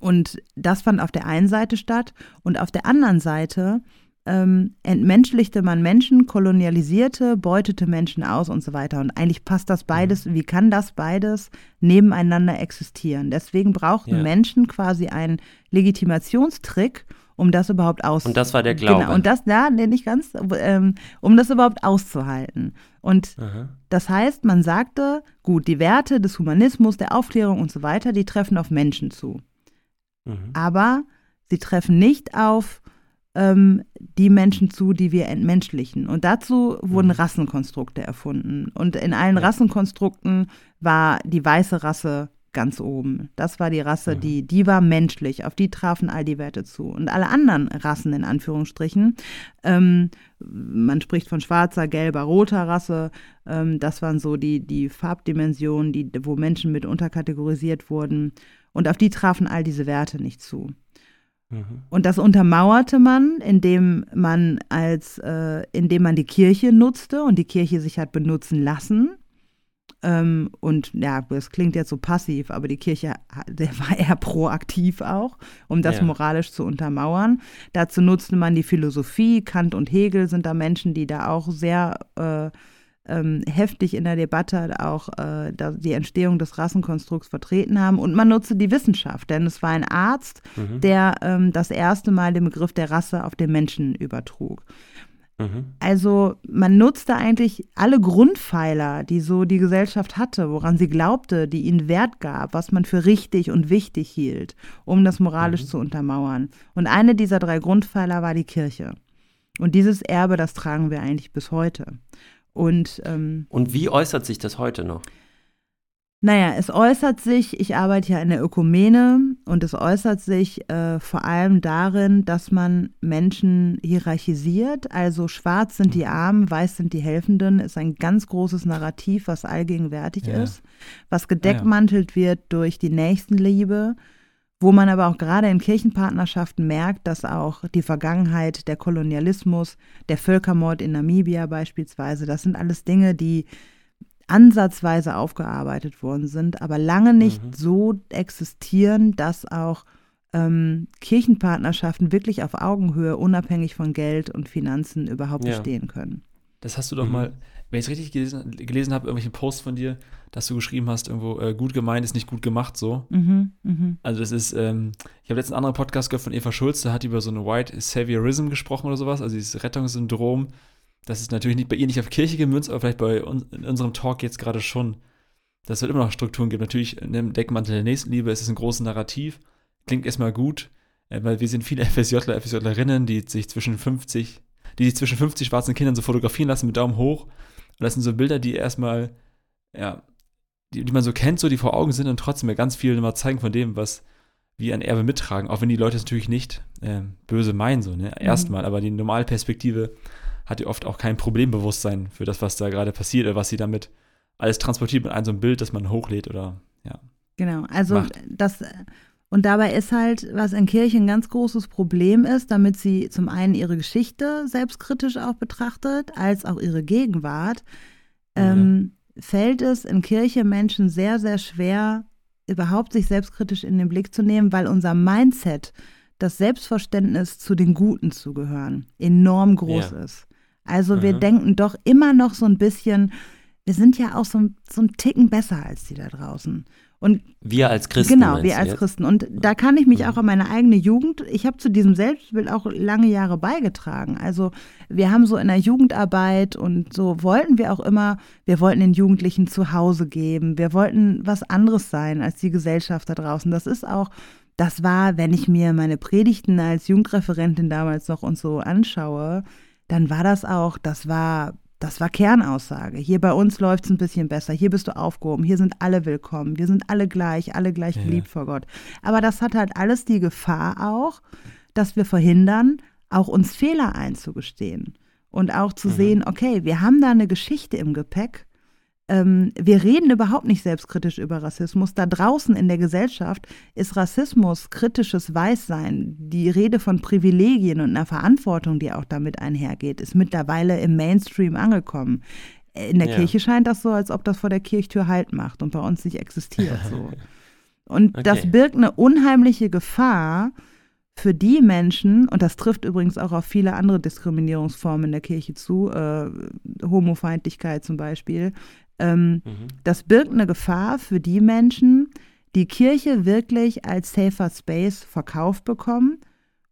Speaker 1: und das fand auf der einen Seite statt und auf der anderen Seite ähm, entmenschlichte man Menschen, kolonialisierte, beutete Menschen aus und so weiter. Und eigentlich passt das beides, mhm. wie kann das beides nebeneinander existieren? Deswegen brauchten ja. Menschen quasi einen Legitimationstrick, um das überhaupt auszuhalten.
Speaker 3: Und das war der Glaube.
Speaker 1: Genau, und das, ja, nee, nicht ganz, ähm, um das überhaupt auszuhalten. Und Aha. das heißt, man sagte, gut, die Werte des Humanismus, der Aufklärung und so weiter, die treffen auf Menschen zu. Mhm. Aber sie treffen nicht auf ähm, die Menschen zu, die wir entmenschlichen. Und dazu wurden mhm. Rassenkonstrukte erfunden. Und in allen ja. Rassenkonstrukten war die weiße Rasse ganz oben. Das war die Rasse, mhm. die, die war menschlich. Auf die trafen all die Werte zu. Und alle anderen Rassen in Anführungsstrichen, ähm, man spricht von schwarzer, gelber, roter Rasse, ähm, das waren so die, die Farbdimensionen, die, wo Menschen mit unterkategorisiert wurden. Und auf die trafen all diese Werte nicht zu. Mhm. Und das untermauerte man, indem man als, äh, indem man die Kirche nutzte und die Kirche sich hat benutzen lassen. Ähm, und ja, das klingt jetzt so passiv, aber die Kirche der war eher proaktiv auch, um das ja. moralisch zu untermauern. Dazu nutzte man die Philosophie. Kant und Hegel sind da Menschen, die da auch sehr äh, ähm, heftig in der Debatte auch äh, die Entstehung des Rassenkonstrukts vertreten haben. Und man nutzte die Wissenschaft, denn es war ein Arzt, mhm. der ähm, das erste Mal den Begriff der Rasse auf den Menschen übertrug. Mhm. Also man nutzte eigentlich alle Grundpfeiler, die so die Gesellschaft hatte, woran sie glaubte, die ihnen Wert gab, was man für richtig und wichtig hielt, um das moralisch mhm. zu untermauern. Und eine dieser drei Grundpfeiler war die Kirche. Und dieses Erbe, das tragen wir eigentlich bis heute. Und, ähm,
Speaker 3: und wie äußert sich das heute noch?
Speaker 1: Naja, es äußert sich, ich arbeite ja in der Ökumene und es äußert sich äh, vor allem darin, dass man Menschen hierarchisiert. Also schwarz sind die Armen, weiß sind die Helfenden, ist ein ganz großes Narrativ, was allgegenwärtig ja. ist, was gedeckmantelt ja. wird durch die Nächstenliebe, wo man aber auch gerade in Kirchenpartnerschaften merkt, dass auch die Vergangenheit, der Kolonialismus, der Völkermord in Namibia beispielsweise, das sind alles Dinge, die ansatzweise aufgearbeitet worden sind, aber lange nicht mhm. so existieren, dass auch ähm, Kirchenpartnerschaften wirklich auf Augenhöhe, unabhängig von Geld und Finanzen überhaupt ja. bestehen können.
Speaker 2: Das hast du doch mhm. mal, wenn ich es richtig gelesen, gelesen habe, irgendwelchen Post von dir, dass du geschrieben hast, irgendwo, äh, gut gemeint ist nicht gut gemacht, so. Mhm, mh. Also das ist, ähm, ich habe letztens einen anderen Podcast gehört von Eva Schulz, da hat die über so eine White Saviorism gesprochen oder sowas, also dieses Rettungssyndrom. Das ist natürlich nicht bei ihr nicht auf Kirche gemünzt, aber vielleicht bei uns, in unserem Talk jetzt gerade schon, dass es halt immer noch Strukturen gibt. Natürlich in dem Deckmantel der Nächstenliebe ist es ein großes Narrativ, klingt erstmal gut, äh, weil wir sind viele [laughs] FSJler, FSJlerinnen, die sich zwischen 50, die sich zwischen 50 schwarzen Kindern so fotografieren lassen mit Daumen hoch. Und das sind so Bilder, die erstmal, ja, die, die man so kennt, so die vor Augen sind und trotzdem ja ganz viel immer zeigen von dem, was wir ein Erbe mittragen, auch wenn die Leute es natürlich nicht äh, böse meinen, so, ne? Mhm. Erstmal, aber die Normalperspektive hat ja oft auch kein Problembewusstsein für das, was da gerade passiert oder was sie damit alles transportiert mit einem so einem Bild, das man hochlädt oder ja.
Speaker 1: Genau, also macht. das und dabei ist halt, was in Kirchen ein ganz großes Problem ist, damit sie zum einen ihre Geschichte selbstkritisch auch betrachtet, als auch ihre Gegenwart, ähm, fällt es in Kirche Menschen sehr, sehr schwer, überhaupt sich selbstkritisch in den Blick zu nehmen, weil unser Mindset, das Selbstverständnis zu den Guten zu gehören, enorm groß ja. ist. Also mhm. wir denken doch immer noch so ein bisschen, wir sind ja auch so, so ein Ticken besser als die da draußen. Und
Speaker 3: wir als Christen.
Speaker 1: Genau, wir als jetzt? Christen. Und da kann ich mich mhm. auch an meine eigene Jugend, ich habe zu diesem Selbstbild auch lange Jahre beigetragen. Also wir haben so in der Jugendarbeit und so wollten wir auch immer, wir wollten den Jugendlichen zu Hause geben. Wir wollten was anderes sein als die Gesellschaft da draußen. Das ist auch, das war, wenn ich mir meine Predigten als Jugendreferentin damals noch und so anschaue, dann war das auch, das war das war Kernaussage. Hier bei uns läuft es ein bisschen besser. Hier bist du aufgehoben. Hier sind alle willkommen. Wir sind alle gleich, alle gleich ja. geliebt vor Gott. Aber das hat halt alles die Gefahr auch, dass wir verhindern, auch uns Fehler einzugestehen. Und auch zu mhm. sehen, okay, wir haben da eine Geschichte im Gepäck ähm, wir reden überhaupt nicht selbstkritisch über Rassismus. Da draußen in der Gesellschaft ist Rassismus, kritisches Weißsein, die Rede von Privilegien und einer Verantwortung, die auch damit einhergeht, ist mittlerweile im Mainstream angekommen. In der ja. Kirche scheint das so, als ob das vor der Kirchtür Halt macht und bei uns nicht existiert. So. [laughs] Und okay. das birgt eine unheimliche Gefahr, für die Menschen, und das trifft übrigens auch auf viele andere Diskriminierungsformen in der Kirche zu, äh, Homofeindlichkeit zum Beispiel, ähm, mhm. Das birgt eine Gefahr für die Menschen, die Kirche wirklich als safer Space verkauft bekommen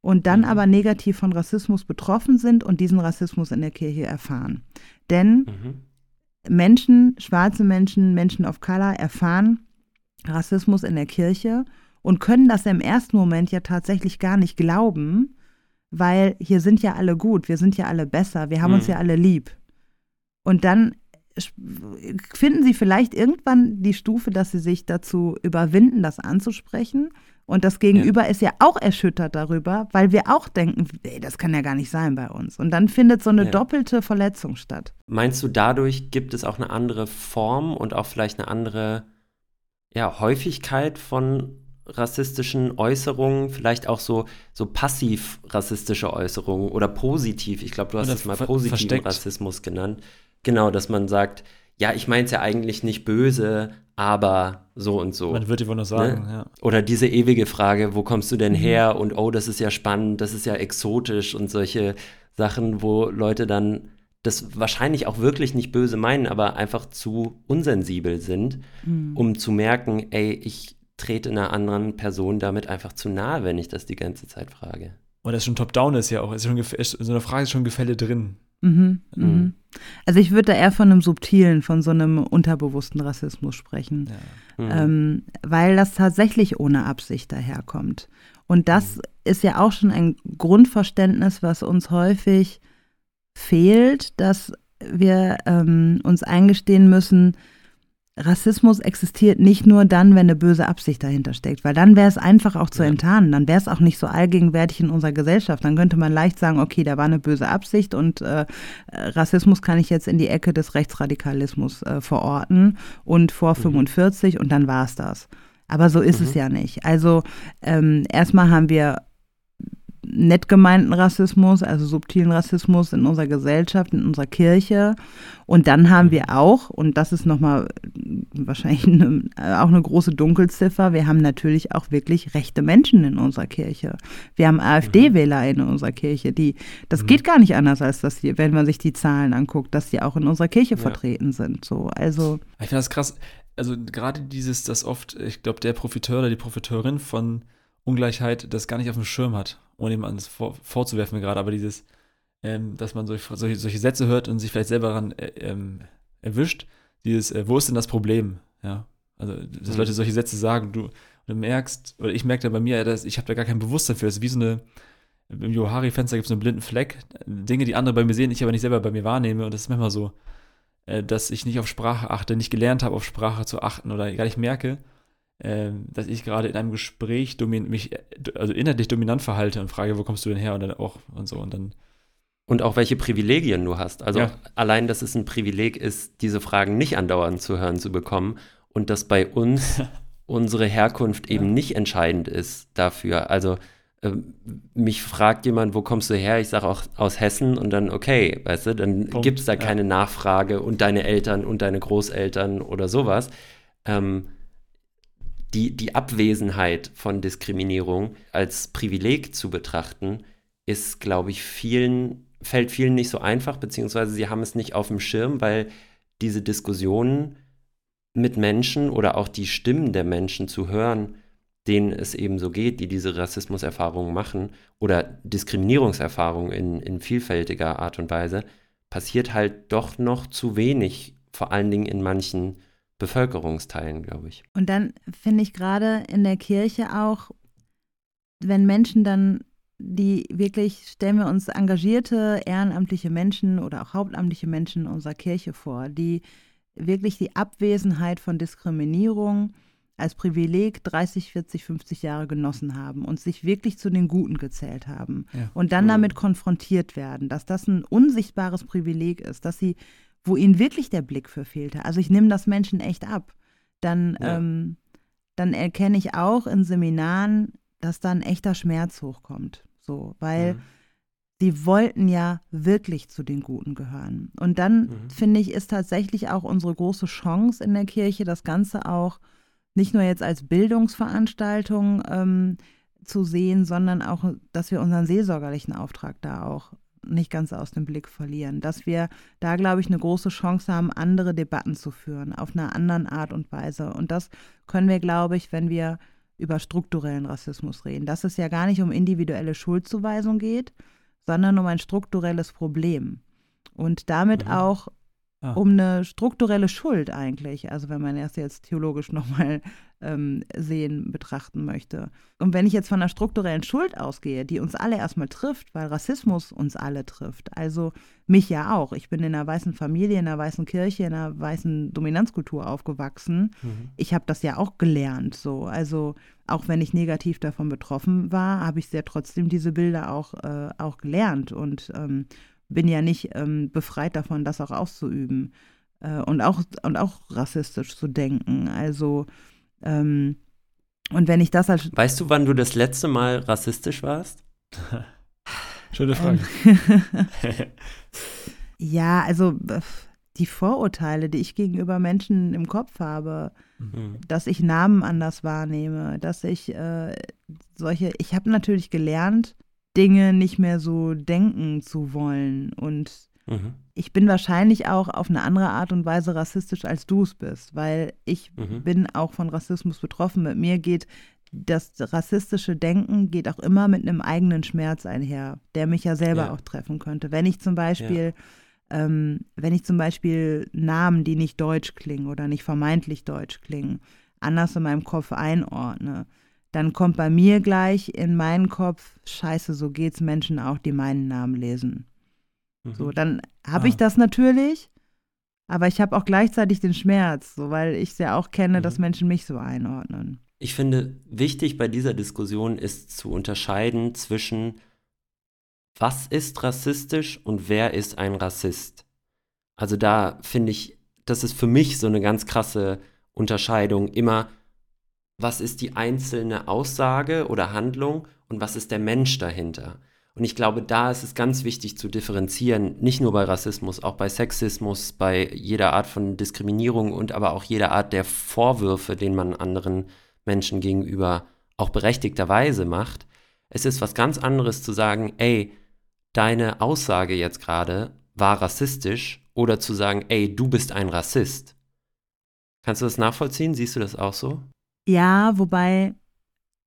Speaker 1: und dann mhm. aber negativ von Rassismus betroffen sind und diesen Rassismus in der Kirche erfahren. Denn mhm. Menschen, schwarze Menschen, Menschen of Color erfahren Rassismus in der Kirche und können das im ersten Moment ja tatsächlich gar nicht glauben, weil hier sind ja alle gut, wir sind ja alle besser, wir haben uns mhm. ja alle lieb. Und dann finden Sie vielleicht irgendwann die Stufe, dass Sie sich dazu überwinden, das anzusprechen? Und das Gegenüber ja. ist ja auch erschüttert darüber, weil wir auch denken, ey, das kann ja gar nicht sein bei uns. Und dann findet so eine ja. doppelte Verletzung statt.
Speaker 3: Meinst du, dadurch gibt es auch eine andere Form und auch vielleicht eine andere ja, Häufigkeit von rassistischen Äußerungen, vielleicht auch so, so passiv rassistische Äußerungen oder positiv. Ich glaube, du hast es mal positiven versteckt. Rassismus genannt. Genau, dass man sagt, ja, ich meine es ja eigentlich nicht böse, aber so und so.
Speaker 2: Man würde immer nur sagen, ne? ja.
Speaker 3: Oder diese ewige Frage, wo kommst du denn mhm. her? Und oh, das ist ja spannend, das ist ja exotisch und solche Sachen, wo Leute dann das wahrscheinlich auch wirklich nicht böse meinen, aber einfach zu unsensibel sind, mhm. um zu merken, ey, ich trete einer anderen Person damit einfach zu nahe, wenn ich das die ganze Zeit frage.
Speaker 2: Und das schon top-down ist ja auch. Ist schon, ist, so eine Frage ist schon Gefälle drin.
Speaker 1: Mhm, mhm. Also ich würde da eher von einem subtilen, von so einem unterbewussten Rassismus sprechen, ja. mhm. ähm, weil das tatsächlich ohne Absicht daherkommt. Und das mhm. ist ja auch schon ein Grundverständnis, was uns häufig fehlt, dass wir ähm, uns eingestehen müssen, Rassismus existiert nicht nur dann, wenn eine böse Absicht dahinter steckt, weil dann wäre es einfach auch zu ja. enttarnen, dann wäre es auch nicht so allgegenwärtig in unserer Gesellschaft. Dann könnte man leicht sagen, okay, da war eine böse Absicht und äh, Rassismus kann ich jetzt in die Ecke des Rechtsradikalismus äh, verorten und vor mhm. 45 und dann war es das. Aber so ist mhm. es ja nicht. Also ähm, erstmal haben wir nett gemeinten Rassismus, also subtilen Rassismus in unserer Gesellschaft, in unserer Kirche. Und dann haben wir auch, und das ist nochmal wahrscheinlich [laughs] eine, auch eine große Dunkelziffer, wir haben natürlich auch wirklich rechte Menschen in unserer Kirche. Wir haben AfD-Wähler in unserer Kirche, die, das mhm. geht gar nicht anders, als dass die, wenn man sich die Zahlen anguckt, dass die auch in unserer Kirche ja. vertreten sind. So, also.
Speaker 2: Ich finde das krass. Also gerade dieses, dass oft, ich glaube, der Profiteur oder die Profiteurin von Ungleichheit das gar nicht auf dem Schirm hat ohne ihm alles vor, vorzuwerfen gerade, aber dieses, ähm, dass man solche, solche, solche, Sätze hört und sich vielleicht selber daran äh, ähm, erwischt, dieses, äh, wo ist denn das Problem? Ja, also, dass mhm. Leute solche Sätze sagen, du, du merkst, oder ich merke da bei mir, dass ich habe da gar kein Bewusstsein für, das ist wie so eine, im Johari-Fenster gibt es so einen blinden Fleck, Dinge, die andere bei mir sehen, ich aber nicht selber bei mir wahrnehme und das ist manchmal so, äh, dass ich nicht auf Sprache achte, nicht gelernt habe, auf Sprache zu achten oder gar nicht merke, dass ich gerade in einem Gespräch mich äh, also inhaltlich dominant verhalte und frage, wo kommst du denn her und dann auch und so und dann
Speaker 3: und auch welche Privilegien du hast. Also ja. allein, dass es ein Privileg ist, diese Fragen nicht andauernd zu hören zu bekommen und dass bei uns [laughs] unsere Herkunft eben ja. nicht entscheidend ist dafür. Also äh, mich fragt jemand, wo kommst du her? Ich sage auch aus Hessen und dann, okay, weißt du, dann gibt es da keine ja. Nachfrage und deine Eltern und deine Großeltern oder sowas. Ähm, die, die Abwesenheit von Diskriminierung als Privileg zu betrachten, ist, glaube ich, vielen, fällt vielen nicht so einfach, beziehungsweise sie haben es nicht auf dem Schirm, weil diese Diskussionen mit Menschen oder auch die Stimmen der Menschen zu hören, denen es eben so geht, die diese Rassismuserfahrungen machen oder Diskriminierungserfahrungen in, in vielfältiger Art und Weise, passiert halt doch noch zu wenig, vor allen Dingen in manchen Bevölkerungsteilen, glaube ich.
Speaker 1: Und dann finde ich gerade in der Kirche auch, wenn Menschen dann, die wirklich, stellen wir uns engagierte, ehrenamtliche Menschen oder auch hauptamtliche Menschen in unserer Kirche vor, die wirklich die Abwesenheit von Diskriminierung als Privileg 30, 40, 50 Jahre genossen haben und sich wirklich zu den Guten gezählt haben ja. und dann damit konfrontiert werden, dass das ein unsichtbares Privileg ist, dass sie wo ihnen wirklich der Blick für fehlte. Also ich nehme das Menschen echt ab. Dann, ja. ähm, dann erkenne ich auch in Seminaren, dass da ein echter Schmerz hochkommt. So, weil mhm. sie wollten ja wirklich zu den Guten gehören. Und dann, mhm. finde ich, ist tatsächlich auch unsere große Chance in der Kirche, das Ganze auch nicht nur jetzt als Bildungsveranstaltung ähm, zu sehen, sondern auch, dass wir unseren seelsorgerlichen Auftrag da auch nicht ganz aus dem Blick verlieren. Dass wir da, glaube ich, eine große Chance haben, andere Debatten zu führen, auf einer anderen Art und Weise. Und das können wir, glaube ich, wenn wir über strukturellen Rassismus reden. Dass es ja gar nicht um individuelle Schuldzuweisung geht, sondern um ein strukturelles Problem. Und damit mhm. auch ah. um eine strukturelle Schuld eigentlich. Also wenn man erst jetzt theologisch [laughs] nochmal ähm, sehen, betrachten möchte. Und wenn ich jetzt von einer strukturellen Schuld ausgehe, die uns alle erstmal trifft, weil Rassismus uns alle trifft, also mich ja auch. Ich bin in einer weißen Familie, in einer weißen Kirche, in einer weißen Dominanzkultur aufgewachsen. Mhm. Ich habe das ja auch gelernt. So. Also auch wenn ich negativ davon betroffen war, habe ich ja trotzdem diese Bilder auch, äh, auch gelernt und ähm, bin ja nicht ähm, befreit davon, das auch auszuüben äh, und, auch, und auch rassistisch zu denken. Also ähm, und wenn ich das als.
Speaker 3: Weißt du, wann du das letzte Mal rassistisch warst? [laughs]
Speaker 2: Schöne Frage. [laughs] [laughs]
Speaker 1: ja, also die Vorurteile, die ich gegenüber Menschen im Kopf habe, mhm. dass ich Namen anders wahrnehme, dass ich äh, solche, ich habe natürlich gelernt, Dinge nicht mehr so denken zu wollen und mhm. ich bin wahrscheinlich auch auf eine andere Art und Weise rassistisch, als du es bist, weil ich mhm. bin auch von Rassismus betroffen. Mit mir geht das rassistische Denken geht auch immer mit einem eigenen Schmerz einher, der mich ja selber ja. auch treffen könnte. Wenn ich zum Beispiel ja ähm, wenn ich zum Beispiel Namen, die nicht deutsch klingen oder nicht vermeintlich deutsch klingen, anders in meinem Kopf einordne, dann kommt bei mir gleich in meinen Kopf, scheiße, so geht's Menschen auch, die meinen Namen lesen. Mhm. So, dann habe ah. ich das natürlich, aber ich habe auch gleichzeitig den Schmerz, so, weil ich es ja auch kenne, mhm. dass Menschen mich so einordnen.
Speaker 3: Ich finde, wichtig bei dieser Diskussion ist zu unterscheiden zwischen was ist rassistisch und wer ist ein Rassist? Also da finde ich, das ist für mich so eine ganz krasse Unterscheidung. Immer, was ist die einzelne Aussage oder Handlung und was ist der Mensch dahinter? Und ich glaube, da ist es ganz wichtig zu differenzieren, nicht nur bei Rassismus, auch bei Sexismus, bei jeder Art von Diskriminierung und aber auch jeder Art der Vorwürfe, den man anderen Menschen gegenüber auch berechtigterweise macht. Es ist was ganz anderes zu sagen, ey, deine Aussage jetzt gerade war rassistisch oder zu sagen, ey, du bist ein Rassist. Kannst du das nachvollziehen? Siehst du das auch so?
Speaker 1: Ja, wobei,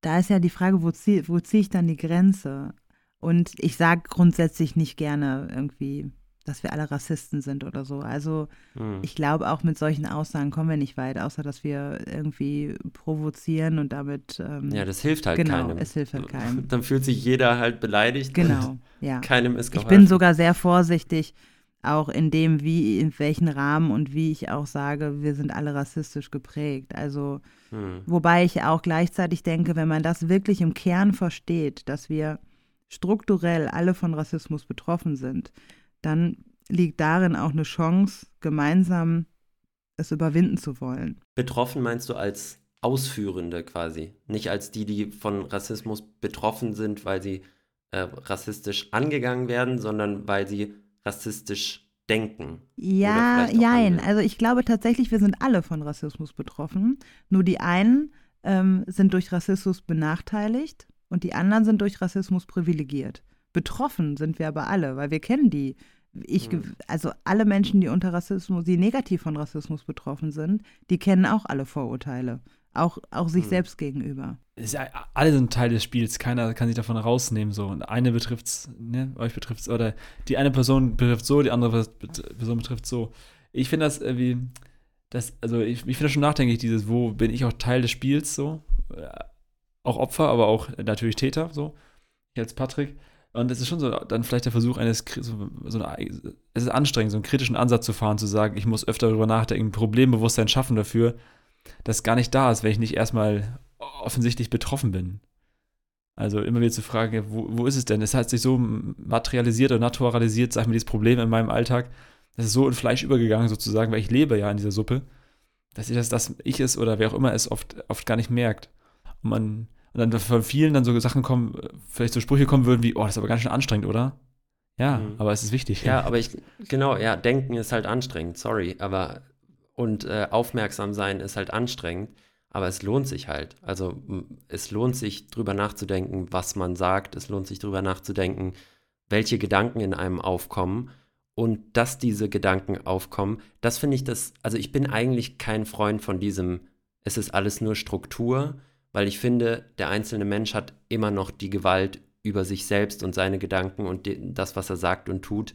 Speaker 1: da ist ja die Frage, wo ziehe wo zieh ich dann die Grenze? Und ich sage grundsätzlich nicht gerne irgendwie dass wir alle Rassisten sind oder so. Also mhm. ich glaube, auch mit solchen Aussagen kommen wir nicht weit, außer dass wir irgendwie provozieren und damit. Ähm,
Speaker 3: ja, das hilft halt
Speaker 1: genau,
Speaker 3: keinem.
Speaker 1: es hilft halt keinem. [laughs]
Speaker 3: Dann fühlt sich jeder halt beleidigt.
Speaker 1: Genau, ja.
Speaker 3: Keinem ist geholfen.
Speaker 1: Ich bin sogar sehr vorsichtig, auch in dem, wie, in welchen Rahmen und wie ich auch sage, wir sind alle rassistisch geprägt. Also, mhm. wobei ich auch gleichzeitig denke, wenn man das wirklich im Kern versteht, dass wir strukturell alle von Rassismus betroffen sind, dann liegt darin auch eine Chance, gemeinsam es überwinden zu wollen.
Speaker 3: Betroffen meinst du als Ausführende quasi, nicht als die, die von Rassismus betroffen sind, weil sie äh, rassistisch angegangen werden, sondern weil sie rassistisch denken.
Speaker 1: Ja, jein. Also ich glaube tatsächlich, wir sind alle von Rassismus betroffen. Nur die einen ähm, sind durch Rassismus benachteiligt und die anderen sind durch Rassismus privilegiert. Betroffen sind wir aber alle, weil wir kennen die. Ich, mhm. also alle Menschen, die unter Rassismus, die negativ von Rassismus betroffen sind, die kennen auch alle Vorurteile. Auch, auch sich mhm. selbst gegenüber.
Speaker 2: Ja, alle sind Teil des Spiels, keiner kann sich davon rausnehmen. So. Und eine betrifft es, ne, euch betrifft es, oder die eine Person betrifft so, die andere Person betrifft so. Ich finde das irgendwie, das, also ich, ich finde das schon nachdenklich, dieses, wo bin ich auch Teil des Spiels, so. Auch Opfer, aber auch natürlich Täter, so. Ich als Patrick. Und es ist schon so dann vielleicht der Versuch eines, so, so eine, es ist anstrengend, so einen kritischen Ansatz zu fahren, zu sagen, ich muss öfter darüber nachdenken, Problembewusstsein schaffen dafür, das gar nicht da ist, wenn ich nicht erstmal offensichtlich betroffen bin. Also immer wieder zu fragen, wo, wo ist es denn? Es hat sich so materialisiert oder naturalisiert, sag ich mir, dieses Problem in meinem Alltag, das ist so in Fleisch übergegangen sozusagen, weil ich lebe ja in dieser Suppe, dass ich das, dass ich es oder wer auch immer es oft, oft gar nicht merkt. Und man und dann von vielen dann so Sachen kommen, vielleicht so Sprüche kommen würden wie, oh, das ist aber ganz schön anstrengend, oder? Ja, mhm. aber es ist wichtig.
Speaker 3: Ja, aber ich, genau, ja, denken ist halt anstrengend, sorry, aber und äh, aufmerksam sein ist halt anstrengend, aber es lohnt sich halt. Also es lohnt sich drüber nachzudenken, was man sagt, es lohnt sich drüber nachzudenken, welche Gedanken in einem aufkommen. Und dass diese Gedanken aufkommen, das finde ich das, also ich bin eigentlich kein Freund von diesem, es ist alles nur Struktur, weil ich finde, der einzelne Mensch hat immer noch die Gewalt über sich selbst und seine Gedanken und das, was er sagt und tut,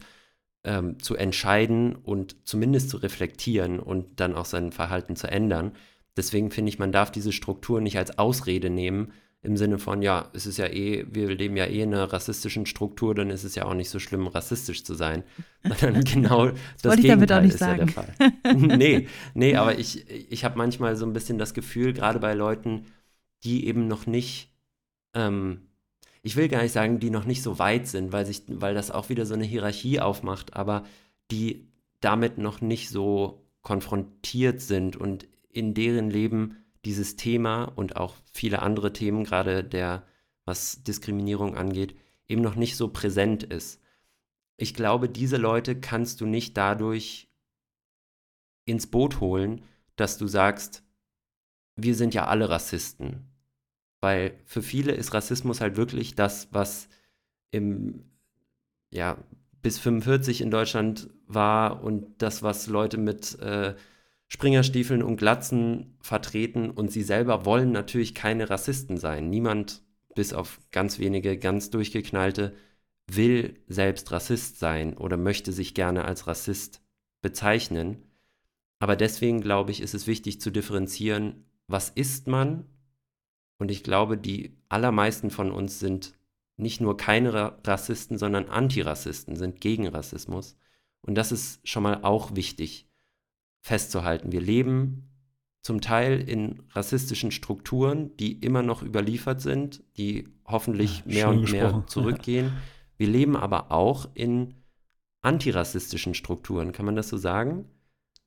Speaker 3: ähm, zu entscheiden und zumindest zu reflektieren und dann auch sein Verhalten zu ändern. Deswegen finde ich, man darf diese Struktur nicht als Ausrede nehmen, im Sinne von, ja, es ist ja eh, wir leben ja eh in einer rassistischen Struktur, dann ist es ja auch nicht so schlimm, rassistisch zu sein. [laughs] Sondern genau das, das Gegenteil ist sagen. ja der Fall. [laughs] nee, nee, aber ich, ich habe manchmal so ein bisschen das Gefühl, gerade bei Leuten, die eben noch nicht, ähm, ich will gar nicht sagen, die noch nicht so weit sind, weil, sich, weil das auch wieder so eine Hierarchie aufmacht, aber die damit noch nicht so konfrontiert sind und in deren Leben dieses Thema und auch viele andere Themen, gerade der, was Diskriminierung angeht, eben noch nicht so präsent ist. Ich glaube, diese Leute kannst du nicht dadurch ins Boot holen, dass du sagst, wir sind ja alle Rassisten. Weil für viele ist Rassismus halt wirklich das, was im, ja, bis 45 in Deutschland war und das, was Leute mit äh, Springerstiefeln und Glatzen vertreten und sie selber wollen natürlich keine Rassisten sein. Niemand, bis auf ganz wenige, ganz durchgeknallte, will selbst Rassist sein oder möchte sich gerne als Rassist bezeichnen. Aber deswegen glaube ich, ist es wichtig zu differenzieren, was ist man? Und ich glaube, die allermeisten von uns sind nicht nur keine Rassisten, sondern Antirassisten, sind gegen Rassismus. Und das ist schon mal auch wichtig festzuhalten. Wir leben zum Teil in rassistischen Strukturen, die immer noch überliefert sind, die hoffentlich ja, mehr und gesprochen. mehr [laughs] zurückgehen. Wir leben aber auch in antirassistischen Strukturen, kann man das so sagen?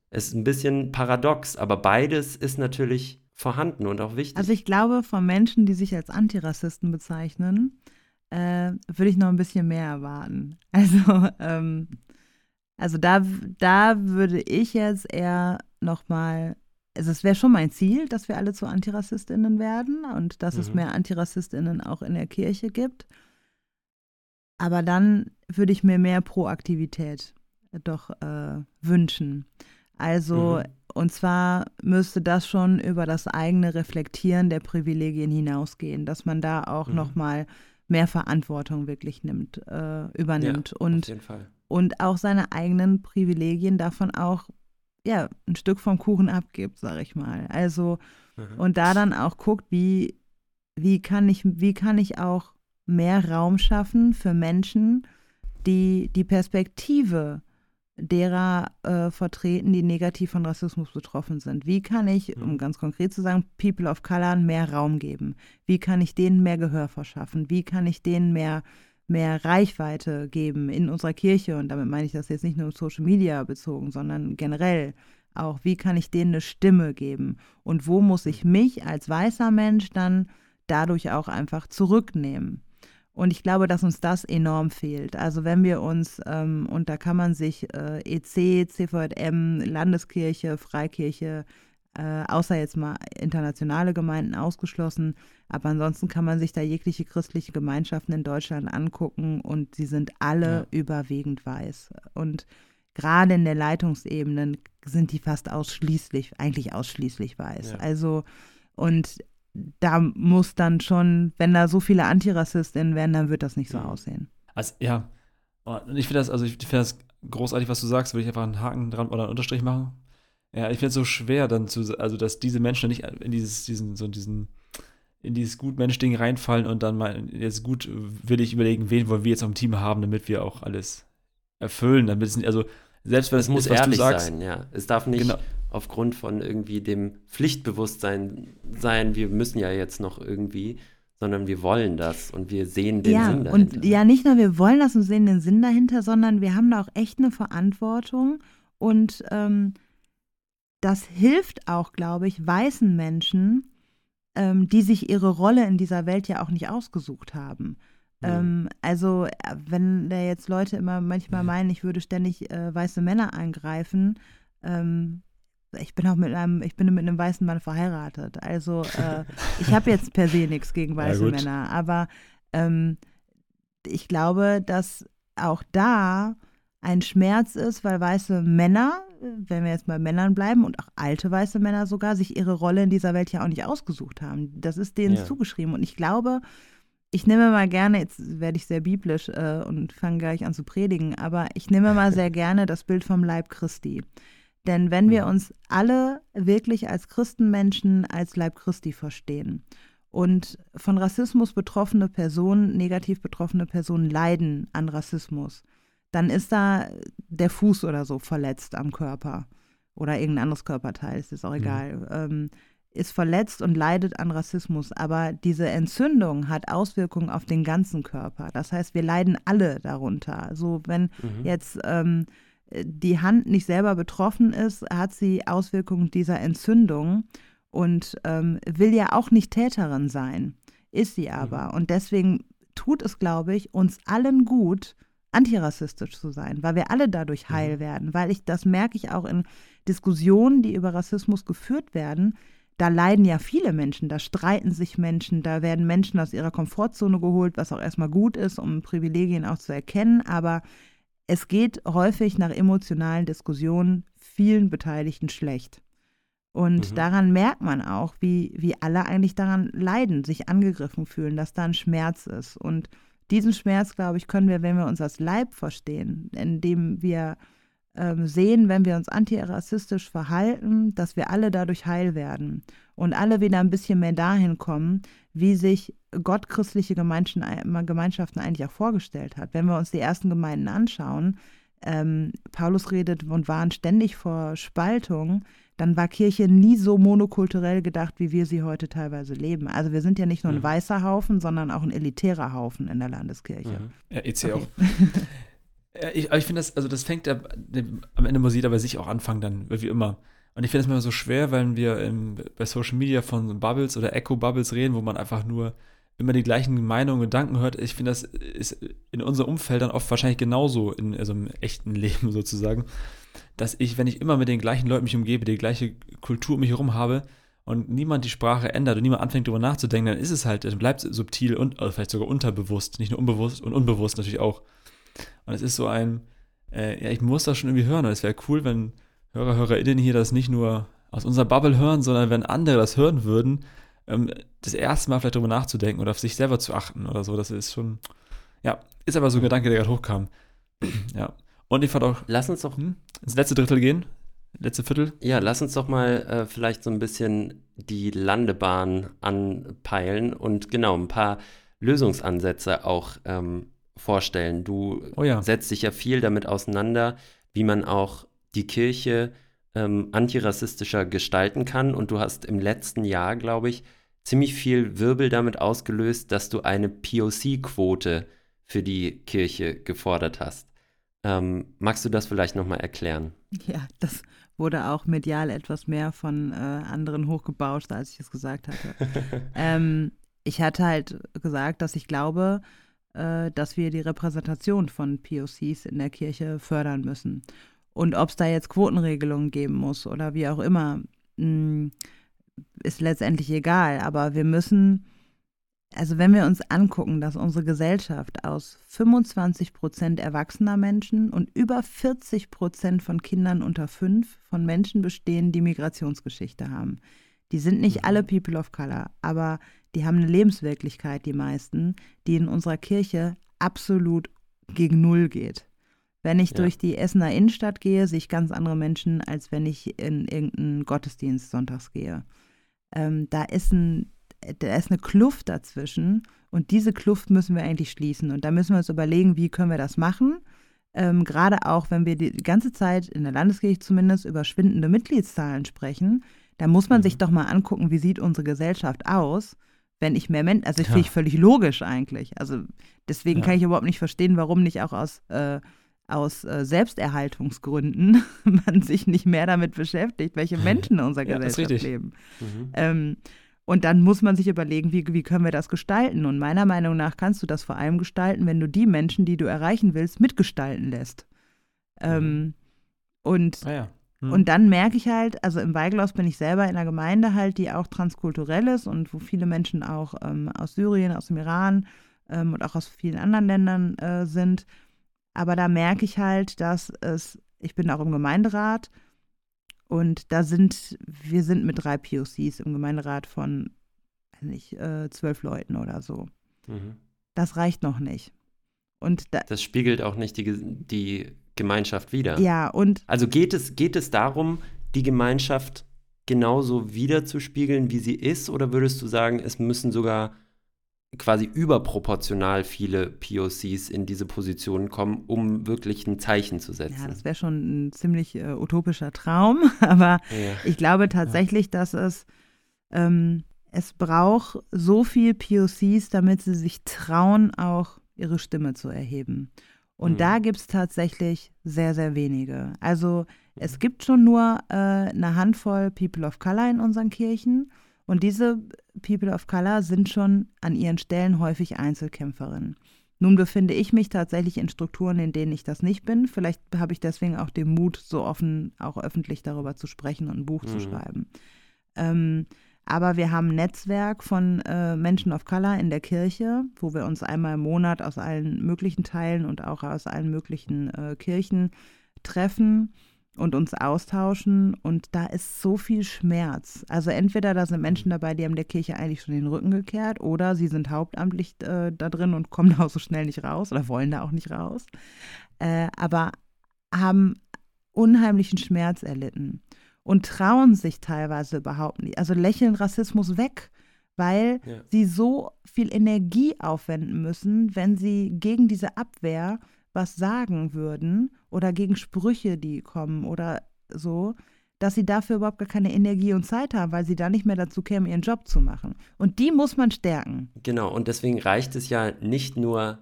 Speaker 3: Es ist ein bisschen paradox, aber beides ist natürlich vorhanden und auch wichtig.
Speaker 1: Also ich glaube, von Menschen, die sich als Antirassisten bezeichnen, äh, würde ich noch ein bisschen mehr erwarten. [laughs] Also ähm, also da, da würde ich jetzt eher nochmal, also es wäre schon mein Ziel, dass wir alle zu AntirassistInnen werden und dass mhm. es mehr AntirassistInnen auch in der Kirche gibt. Aber dann würde ich mir mehr Proaktivität doch äh, wünschen. Also, mhm. Und zwar müsste das schon über das eigene Reflektieren der Privilegien hinausgehen, dass man da auch mhm. nochmal mehr Verantwortung wirklich nimmt, äh, übernimmt.
Speaker 3: Ja,
Speaker 1: und und auch seine eigenen Privilegien davon auch ja, ein Stück vom Kuchen abgibt, sag ich mal. Also mhm. und da dann auch guckt, wie, wie kann ich, wie kann ich auch mehr Raum schaffen für Menschen, die die Perspektive derer äh, vertreten, die negativ von Rassismus betroffen sind. Wie kann ich, mhm. um ganz konkret zu sagen, People of Color mehr Raum geben? Wie kann ich denen mehr Gehör verschaffen? Wie kann ich denen mehr mehr Reichweite geben in unserer Kirche. Und damit meine ich das jetzt nicht nur Social Media bezogen, sondern generell auch, wie kann ich denen eine Stimme geben? Und wo muss ich mich als weißer Mensch dann dadurch auch einfach zurücknehmen? Und ich glaube, dass uns das enorm fehlt. Also wenn wir uns, ähm, und da kann man sich äh, EC, CVM, Landeskirche, Freikirche, äh, außer jetzt mal internationale Gemeinden ausgeschlossen. Aber ansonsten kann man sich da jegliche christliche Gemeinschaften in Deutschland angucken und sie sind alle ja. überwiegend weiß. Und gerade in der Leitungsebene sind die fast ausschließlich, eigentlich ausschließlich weiß. Ja. Also, und da muss dann schon, wenn da so viele Antirassistinnen wären, dann wird das nicht so aussehen.
Speaker 2: Also, ja. Und ich finde das, also ich finde das großartig, was du sagst, würde ich einfach einen Haken dran oder einen Unterstrich machen. Ja, ich finde es so schwer dann zu, also dass diese Menschen nicht in dieses, diesen, so diesen, in dieses Gutmensch-Ding reinfallen und dann mal, jetzt gut will ich überlegen, wen wollen wir jetzt am Team haben, damit wir auch alles erfüllen, damit es, also selbst wenn es, es muss ist, ehrlich sagst,
Speaker 3: sein, ja. Es darf nicht genau. Aufgrund von irgendwie dem Pflichtbewusstsein sein, wir müssen ja jetzt noch irgendwie, sondern wir wollen das und wir sehen den
Speaker 1: ja,
Speaker 3: Sinn dahinter.
Speaker 1: Und ja, nicht nur wir wollen das und sehen den Sinn dahinter, sondern wir haben da auch echt eine Verantwortung und ähm, das hilft auch, glaube ich, weißen Menschen, ähm, die sich ihre Rolle in dieser Welt ja auch nicht ausgesucht haben. Ja. Ähm, also, äh, wenn da jetzt Leute immer manchmal meinen, ich würde ständig äh, weiße Männer angreifen, ähm, ich bin auch mit einem, ich bin mit einem weißen Mann verheiratet. Also äh, ich habe jetzt per se nichts gegen [laughs] weiße ja, Männer, aber ähm, ich glaube, dass auch da ein Schmerz ist, weil weiße Männer, wenn wir jetzt bei Männern bleiben und auch alte weiße Männer sogar, sich ihre Rolle in dieser Welt ja auch nicht ausgesucht haben. Das ist denen ja. zugeschrieben. Und ich glaube, ich nehme mal gerne, jetzt werde ich sehr biblisch äh, und fange gleich an zu predigen, aber ich nehme mal sehr gerne das Bild vom Leib Christi. Denn wenn wir mhm. uns alle wirklich als Christenmenschen als Leib Christi verstehen und von Rassismus betroffene Personen, negativ betroffene Personen leiden an Rassismus, dann ist da der Fuß oder so verletzt am Körper oder irgendein anderes Körperteil, ist auch mhm. egal. Mhm. Ähm, ist verletzt und leidet an Rassismus, aber diese Entzündung hat Auswirkungen auf den ganzen Körper. Das heißt, wir leiden alle darunter. Also wenn mhm. jetzt ähm, die Hand nicht selber betroffen ist, hat sie Auswirkungen dieser Entzündung und ähm, will ja auch nicht Täterin sein, ist sie aber. Mhm. Und deswegen tut es, glaube ich, uns allen gut, antirassistisch zu sein, weil wir alle dadurch heil mhm. werden, weil ich, das merke ich auch in Diskussionen, die über Rassismus geführt werden, da leiden ja viele Menschen, da streiten sich Menschen, da werden Menschen aus ihrer Komfortzone geholt, was auch erstmal gut ist, um Privilegien auch zu erkennen, aber es geht häufig nach emotionalen Diskussionen vielen Beteiligten schlecht. Und mhm. daran merkt man auch, wie, wie alle eigentlich daran leiden, sich angegriffen fühlen, dass da ein Schmerz ist. Und diesen Schmerz, glaube ich, können wir, wenn wir uns als Leib verstehen, indem wir ähm, sehen, wenn wir uns antirassistisch verhalten, dass wir alle dadurch heil werden und alle wieder ein bisschen mehr dahin kommen, wie sich Gott christliche Gemeinschaften eigentlich auch vorgestellt hat. Wenn wir uns die ersten Gemeinden anschauen, ähm, Paulus redet und waren ständig vor Spaltung, dann war Kirche nie so monokulturell gedacht, wie wir sie heute teilweise leben. Also wir sind ja nicht nur ein mhm. weißer Haufen, sondern auch ein elitärer Haufen in der Landeskirche.
Speaker 2: Mhm. Ja, EC okay. [laughs] auch. ich, ich finde das, also das fängt am Ende muss jeder bei sich auch anfangen, dann wie immer. Und ich finde es immer so schwer, wenn wir im, bei Social Media von Bubbles oder Echo-Bubbles reden, wo man einfach nur immer die gleichen Meinungen und Gedanken hört. Ich finde, das ist in unserem Umfeld dann oft wahrscheinlich genauso, in, also im echten [laughs] Leben sozusagen, dass ich, wenn ich immer mit den gleichen Leuten mich umgebe, die gleiche Kultur um mich herum habe und niemand die Sprache ändert und niemand anfängt darüber nachzudenken, dann ist es halt, es bleibt subtil und also vielleicht sogar unterbewusst, nicht nur unbewusst und unbewusst natürlich auch. Und es ist so ein, äh, ja, ich muss das schon irgendwie hören. Und es wäre cool, wenn Hörer, HörerInnen hier das nicht nur aus unserer Bubble hören, sondern wenn andere das hören würden, ähm, das erste Mal vielleicht darüber nachzudenken oder auf sich selber zu achten oder so. Das ist schon, ja, ist aber so ein Gedanke, der gerade hochkam. [clears throat] ja. Und ich fand auch.
Speaker 3: Lass uns doch
Speaker 2: hm, ins letzte Drittel gehen. Letzte Viertel.
Speaker 3: Ja, lass uns doch mal äh, vielleicht so ein bisschen die Landebahn anpeilen und genau ein paar Lösungsansätze auch ähm, vorstellen. Du oh ja. setzt dich ja viel damit auseinander, wie man auch die Kirche ähm, antirassistischer gestalten kann. Und du hast im letzten Jahr, glaube ich, ziemlich viel Wirbel damit ausgelöst, dass du eine POC-Quote für die Kirche gefordert hast. Ähm, magst du das vielleicht nochmal erklären?
Speaker 1: Ja, das wurde auch medial etwas mehr von äh, anderen hochgebauscht, als ich es gesagt hatte. [laughs] ähm, ich hatte halt gesagt, dass ich glaube, äh, dass wir die Repräsentation von POCs in der Kirche fördern müssen. Und ob es da jetzt Quotenregelungen geben muss oder wie auch immer, mh, hm, ist letztendlich egal. Aber wir müssen, also wenn wir uns angucken, dass unsere Gesellschaft aus 25 Prozent erwachsener Menschen und über 40 Prozent von Kindern unter fünf von Menschen bestehen, die Migrationsgeschichte haben. Die sind nicht mhm. alle People of Color, aber die haben eine Lebenswirklichkeit, die meisten, die in unserer Kirche absolut gegen Null geht. Wenn ich ja. durch die Essener Innenstadt gehe, sehe ich ganz andere Menschen, als wenn ich in irgendeinen Gottesdienst sonntags gehe. Ähm, da, ist ein, da ist eine Kluft dazwischen und diese Kluft müssen wir eigentlich schließen. Und da müssen wir uns überlegen, wie können wir das machen. Ähm, Gerade auch, wenn wir die ganze Zeit in der Landeskirche zumindest über schwindende Mitgliedszahlen sprechen, da muss man mhm. sich doch mal angucken, wie sieht unsere Gesellschaft aus wenn ich mehr Menschen, also ich ja. finde ich völlig logisch eigentlich. Also deswegen ja. kann ich überhaupt nicht verstehen, warum nicht auch aus, äh, aus äh, Selbsterhaltungsgründen [laughs] man sich nicht mehr damit beschäftigt, welche Menschen in unserer ja, Gesellschaft leben. Mhm. Ähm, und dann muss man sich überlegen, wie, wie können wir das gestalten. Und meiner Meinung nach kannst du das vor allem gestalten, wenn du die Menschen, die du erreichen willst, mitgestalten lässt. Ähm, mhm. und ah ja. Hm. Und dann merke ich halt, also im Weiglaus bin ich selber in einer Gemeinde halt, die auch transkulturell ist und wo viele Menschen auch ähm, aus Syrien, aus dem Iran ähm, und auch aus vielen anderen Ländern äh, sind. Aber da merke ich halt, dass es, ich bin auch im Gemeinderat und da sind, wir sind mit drei POCs im Gemeinderat von, nicht, äh, zwölf Leuten oder so. Mhm. Das reicht noch nicht. Und
Speaker 3: da, das spiegelt auch nicht die, die Gemeinschaft wider.
Speaker 1: Ja, und.
Speaker 3: Also geht es, geht es darum, die Gemeinschaft genauso wiederzuspiegeln, wie sie ist, oder würdest du sagen, es müssen sogar quasi überproportional viele POCs in diese Position kommen, um wirklich ein Zeichen zu setzen.
Speaker 1: Ja, das wäre schon ein ziemlich äh, utopischer Traum, [laughs] aber ja. ich glaube tatsächlich, ja. dass es, ähm, es braucht so viel POCs, damit sie sich trauen, auch ihre Stimme zu erheben. Und mhm. da gibt es tatsächlich sehr, sehr wenige. Also es mhm. gibt schon nur äh, eine Handvoll People of Color in unseren Kirchen. Und diese People of Color sind schon an ihren Stellen häufig Einzelkämpferinnen. Nun befinde ich mich tatsächlich in Strukturen, in denen ich das nicht bin. Vielleicht habe ich deswegen auch den Mut, so offen auch öffentlich darüber zu sprechen und ein Buch mhm. zu schreiben. Ähm, aber wir haben ein Netzwerk von äh, Menschen of Color in der Kirche, wo wir uns einmal im Monat aus allen möglichen Teilen und auch aus allen möglichen äh, Kirchen treffen und uns austauschen. Und da ist so viel Schmerz. Also entweder da sind Menschen dabei, die haben der Kirche eigentlich schon den Rücken gekehrt, oder sie sind hauptamtlich äh, da drin und kommen [laughs] da auch so schnell nicht raus oder wollen da auch nicht raus. Äh, aber haben unheimlichen Schmerz erlitten und trauen sich teilweise überhaupt nicht. Also lächeln Rassismus weg, weil ja. sie so viel Energie aufwenden müssen, wenn sie gegen diese Abwehr was sagen würden oder gegen Sprüche, die kommen oder so, dass sie dafür überhaupt gar keine Energie und Zeit haben, weil sie da nicht mehr dazu kämen, ihren Job zu machen. Und die muss man stärken.
Speaker 3: Genau, und deswegen reicht es ja nicht nur,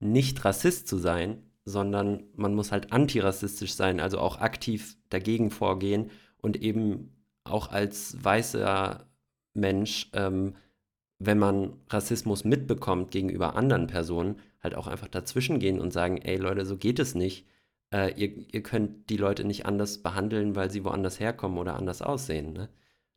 Speaker 3: nicht Rassist zu sein, sondern man muss halt antirassistisch sein, also auch aktiv dagegen vorgehen und eben auch als weißer Mensch, ähm, wenn man Rassismus mitbekommt gegenüber anderen Personen, halt auch einfach dazwischen gehen und sagen, ey Leute, so geht es nicht. Äh, ihr, ihr könnt die Leute nicht anders behandeln, weil sie woanders herkommen oder anders aussehen. Ne?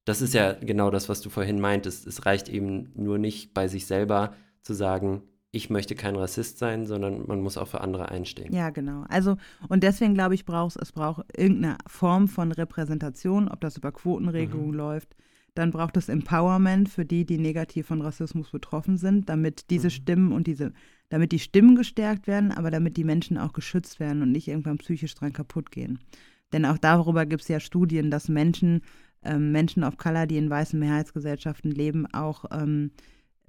Speaker 3: Das ist ja genau das, was du vorhin meintest. Es reicht eben nur nicht bei sich selber zu sagen, ich möchte kein Rassist sein, sondern man muss auch für andere einstehen.
Speaker 1: Ja, genau. Also, und deswegen glaube ich, braucht es braucht irgendeine Form von Repräsentation, ob das über Quotenregelungen mhm. läuft, dann braucht es Empowerment für die, die negativ von Rassismus betroffen sind, damit diese mhm. Stimmen und diese, damit die Stimmen gestärkt werden, aber damit die Menschen auch geschützt werden und nicht irgendwann psychisch dran kaputt gehen. Denn auch darüber gibt es ja Studien, dass Menschen, ähm, Menschen of Color, die in weißen Mehrheitsgesellschaften leben, auch ähm,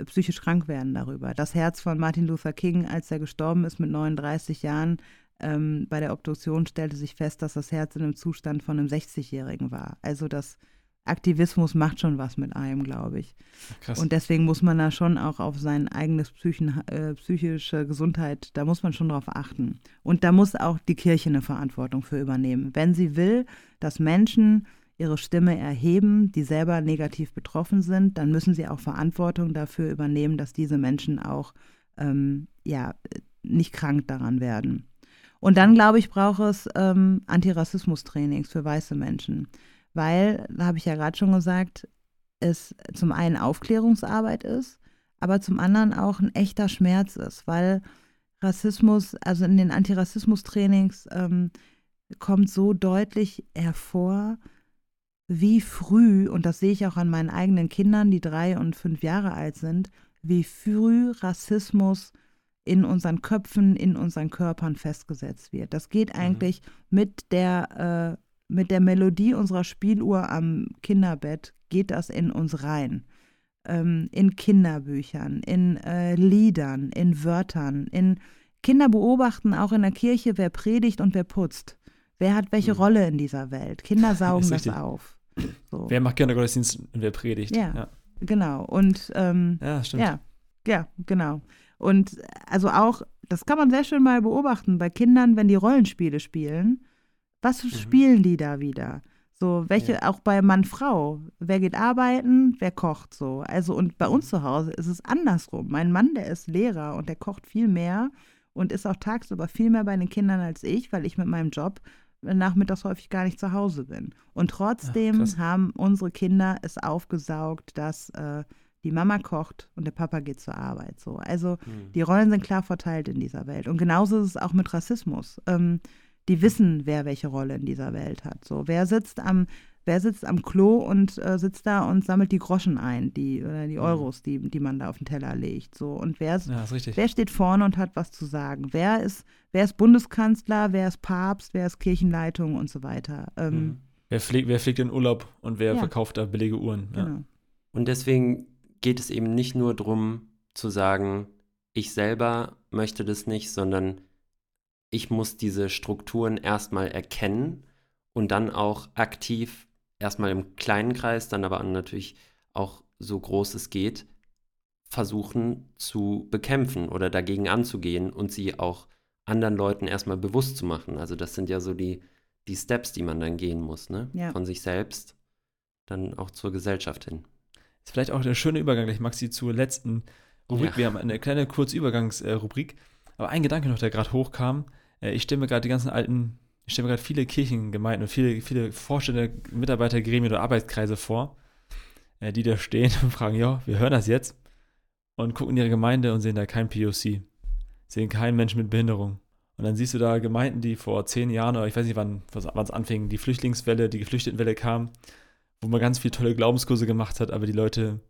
Speaker 1: psychisch krank werden darüber. Das Herz von Martin Luther King, als er gestorben ist mit 39 Jahren, ähm, bei der Obduktion stellte sich fest, dass das Herz in einem Zustand von einem 60-Jährigen war. Also das Aktivismus macht schon was mit einem, glaube ich. Krass. Und deswegen muss man da schon auch auf sein eigenes Psychen, äh, psychische Gesundheit, da muss man schon drauf achten. Und da muss auch die Kirche eine Verantwortung für übernehmen. Wenn sie will, dass Menschen ihre Stimme erheben, die selber negativ betroffen sind, dann müssen sie auch Verantwortung dafür übernehmen, dass diese Menschen auch ähm, ja, nicht krank daran werden. Und dann, glaube ich, braucht es ähm, Antirassismus-Trainings für weiße Menschen weil, da habe ich ja gerade schon gesagt, es zum einen Aufklärungsarbeit ist, aber zum anderen auch ein echter Schmerz ist, weil Rassismus, also in den Antirassismus-Trainings ähm, kommt so deutlich hervor, wie früh, und das sehe ich auch an meinen eigenen Kindern, die drei und fünf Jahre alt sind, wie früh Rassismus in unseren Köpfen, in unseren Körpern festgesetzt wird. Das geht mhm. eigentlich mhm. mit der äh, mit der Melodie unserer Spieluhr am Kinderbett geht das in uns rein. Ähm, in Kinderbüchern, in äh, Liedern, in Wörtern, in Kinder beobachten auch in der Kirche, wer predigt und wer putzt. Wer hat welche mhm. Rolle in dieser Welt? Kinder saugen das auf.
Speaker 2: So. Wer macht Kindergottesdienst und wer predigt?
Speaker 1: Ja, ja. genau. Und ähm, ja, stimmt. Ja, ja, genau. Und also auch, das kann man sehr schön mal beobachten bei Kindern, wenn die Rollenspiele spielen was mhm. spielen die da wieder? So, welche, ja. auch bei Mann, Frau. Wer geht arbeiten, wer kocht so. Also, und bei uns mhm. zu Hause ist es andersrum. Mein Mann, der ist Lehrer und der kocht viel mehr und ist auch tagsüber viel mehr bei den Kindern als ich, weil ich mit meinem Job nachmittags häufig gar nicht zu Hause bin. Und trotzdem Ach, haben unsere Kinder es aufgesaugt, dass äh, die Mama kocht und der Papa geht zur Arbeit. So. Also mhm. die Rollen sind klar verteilt in dieser Welt. Und genauso ist es auch mit Rassismus. Ähm, die wissen, wer welche Rolle in dieser Welt hat. So, wer sitzt am wer sitzt am Klo und äh, sitzt da und sammelt die Groschen ein, die oder die mhm. Euros, die, die man da auf den Teller legt. So und wer, ist,
Speaker 2: ja,
Speaker 1: ist wer steht vorne und hat was zu sagen? Wer ist, wer ist Bundeskanzler, wer ist Papst, wer ist Kirchenleitung und so weiter. Ähm,
Speaker 2: mhm. wer, fliegt, wer fliegt in Urlaub und wer ja. verkauft da billige Uhren? Ja. Genau.
Speaker 3: Und deswegen geht es eben nicht nur darum zu sagen, ich selber möchte das nicht, sondern ich muss diese Strukturen erstmal erkennen und dann auch aktiv erstmal im kleinen Kreis, dann aber natürlich auch so groß es geht, versuchen zu bekämpfen oder dagegen anzugehen und sie auch anderen Leuten erstmal bewusst zu machen. Also das sind ja so die, die Steps, die man dann gehen muss, ne? Ja. Von sich selbst dann auch zur Gesellschaft hin.
Speaker 2: Das ist vielleicht auch der schöne Übergang gleich, Maxi, zur letzten Rubrik. Ja. Wir haben eine kleine Kurzübergangsrubrik. Aber ein Gedanke noch, der gerade hochkam. Äh, ich mir gerade die ganzen alten ich mir gerade viele Kirchengemeinden und viele, viele Vorstände, Mitarbeitergremien oder Arbeitskreise vor, äh, die da stehen [laughs] und fragen, ja, wir hören das jetzt und gucken in ihre Gemeinde und sehen da kein POC, sehen keinen Menschen mit Behinderung. Und dann siehst du da Gemeinden, die vor zehn Jahren oder ich weiß nicht, wann es anfing, die Flüchtlingswelle, die Geflüchtetenwelle kam, wo man ganz viele tolle Glaubenskurse gemacht hat, aber die Leute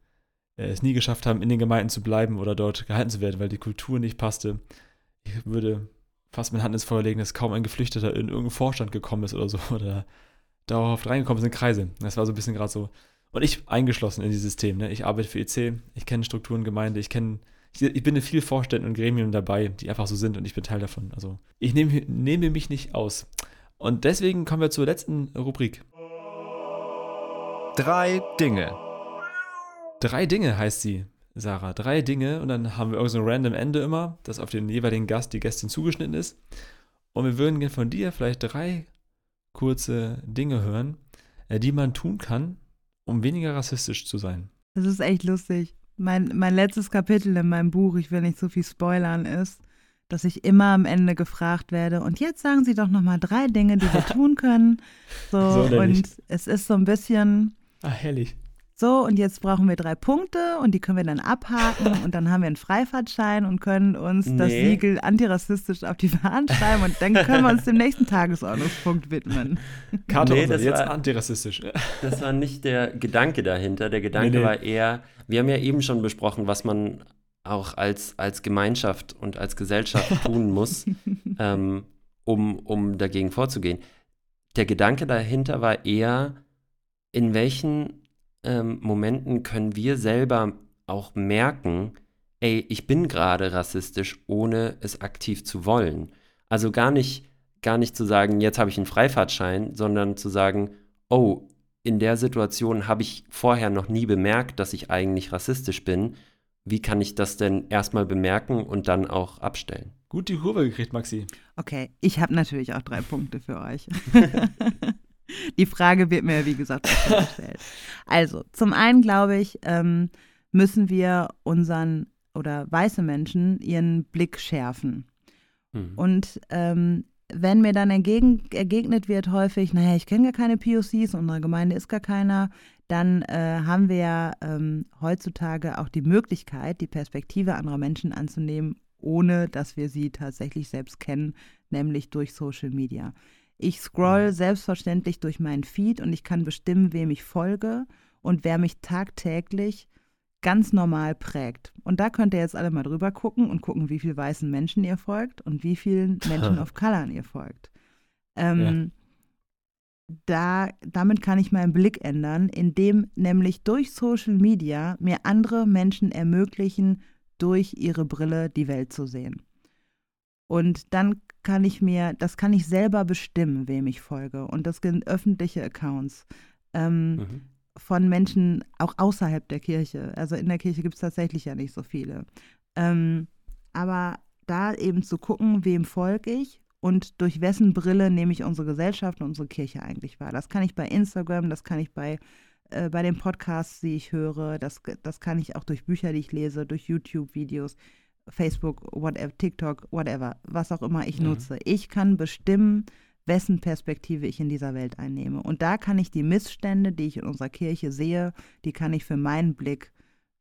Speaker 2: äh, es nie geschafft haben, in den Gemeinden zu bleiben oder dort gehalten zu werden, weil die Kultur nicht passte. Ich würde fast mit Hand ins Feuer legen, dass kaum ein Geflüchteter in irgendeinen Vorstand gekommen ist oder so [laughs] oder dauerhaft reingekommen in Kreise. Das war so ein bisschen gerade so. Und ich eingeschlossen in dieses System. Ne? Ich arbeite für EC, ich kenne Strukturen, Gemeinde, ich kenne, ich, ich, bin in vielen Vorständen und Gremien dabei, die einfach so sind und ich bin Teil davon. Also ich nehme, nehme mich nicht aus. Und deswegen kommen wir zur letzten Rubrik.
Speaker 4: Drei Dinge.
Speaker 2: Drei Dinge heißt sie. Sarah, drei Dinge und dann haben wir irgend so ein random Ende immer, das auf den jeweiligen Gast, die Gästin zugeschnitten ist. Und wir würden gerne von dir vielleicht drei kurze Dinge hören, äh, die man tun kann, um weniger rassistisch zu sein.
Speaker 1: Das ist echt lustig. Mein, mein letztes Kapitel in meinem Buch, ich will nicht so viel spoilern, ist, dass ich immer am Ende gefragt werde, und jetzt sagen Sie doch nochmal drei Dinge, die wir [laughs] tun können. So, so und es ist so ein bisschen.
Speaker 2: Ah, herrlich.
Speaker 1: So, und jetzt brauchen wir drei Punkte und die können wir dann abhaken [laughs] und dann haben wir einen Freifahrtschein und können uns nee. das Siegel antirassistisch auf die Fahnen schreiben und dann können wir uns dem nächsten Tagesordnungspunkt widmen. [laughs]
Speaker 2: Karte nee, das jetzt war, antirassistisch.
Speaker 3: Das war nicht der Gedanke dahinter. Der Gedanke nee, nee. war eher, wir haben ja eben schon besprochen, was man auch als, als Gemeinschaft und als Gesellschaft [laughs] tun muss, ähm, um, um dagegen vorzugehen. Der Gedanke dahinter war eher, in welchen ähm, Momenten können wir selber auch merken, ey, ich bin gerade rassistisch, ohne es aktiv zu wollen. Also gar nicht, gar nicht zu sagen, jetzt habe ich einen Freifahrtschein, sondern zu sagen, oh, in der Situation habe ich vorher noch nie bemerkt, dass ich eigentlich rassistisch bin. Wie kann ich das denn erstmal bemerken und dann auch abstellen?
Speaker 2: Gut die Kurve gekriegt, Maxi.
Speaker 1: Okay, ich habe natürlich auch drei Punkte für euch. [laughs] Die Frage wird mir, wie gesagt, gestellt. Also, zum einen glaube ich, ähm, müssen wir unseren oder weiße Menschen ihren Blick schärfen. Mhm. Und ähm, wenn mir dann entgegen, ergegnet wird häufig, naja, ich kenne gar keine POCs, in unserer Gemeinde ist gar keiner, dann äh, haben wir ja ähm, heutzutage auch die Möglichkeit, die Perspektive anderer Menschen anzunehmen, ohne dass wir sie tatsächlich selbst kennen, nämlich durch Social Media. Ich scroll selbstverständlich durch meinen Feed und ich kann bestimmen, wem ich folge und wer mich tagtäglich ganz normal prägt. Und da könnt ihr jetzt alle mal drüber gucken und gucken, wie viel weißen Menschen ihr folgt und wie vielen [laughs] Menschen of Color ihr folgt. Ähm, ja. da, damit kann ich meinen Blick ändern, indem nämlich durch Social Media mir andere Menschen ermöglichen, durch ihre Brille die Welt zu sehen. Und dann kann ich mir, das kann ich selber bestimmen, wem ich folge. Und das sind öffentliche Accounts ähm, mhm. von Menschen auch außerhalb der Kirche. Also in der Kirche gibt es tatsächlich ja nicht so viele. Ähm, aber da eben zu gucken, wem folge ich und durch wessen Brille nehme ich unsere Gesellschaft und unsere Kirche eigentlich wahr. Das kann ich bei Instagram, das kann ich bei, äh, bei den Podcasts, die ich höre, das, das kann ich auch durch Bücher, die ich lese, durch YouTube-Videos. Facebook, whatever, TikTok, whatever, was auch immer ich mhm. nutze. Ich kann bestimmen, wessen Perspektive ich in dieser Welt einnehme. Und da kann ich die Missstände, die ich in unserer Kirche sehe, die kann ich für meinen Blick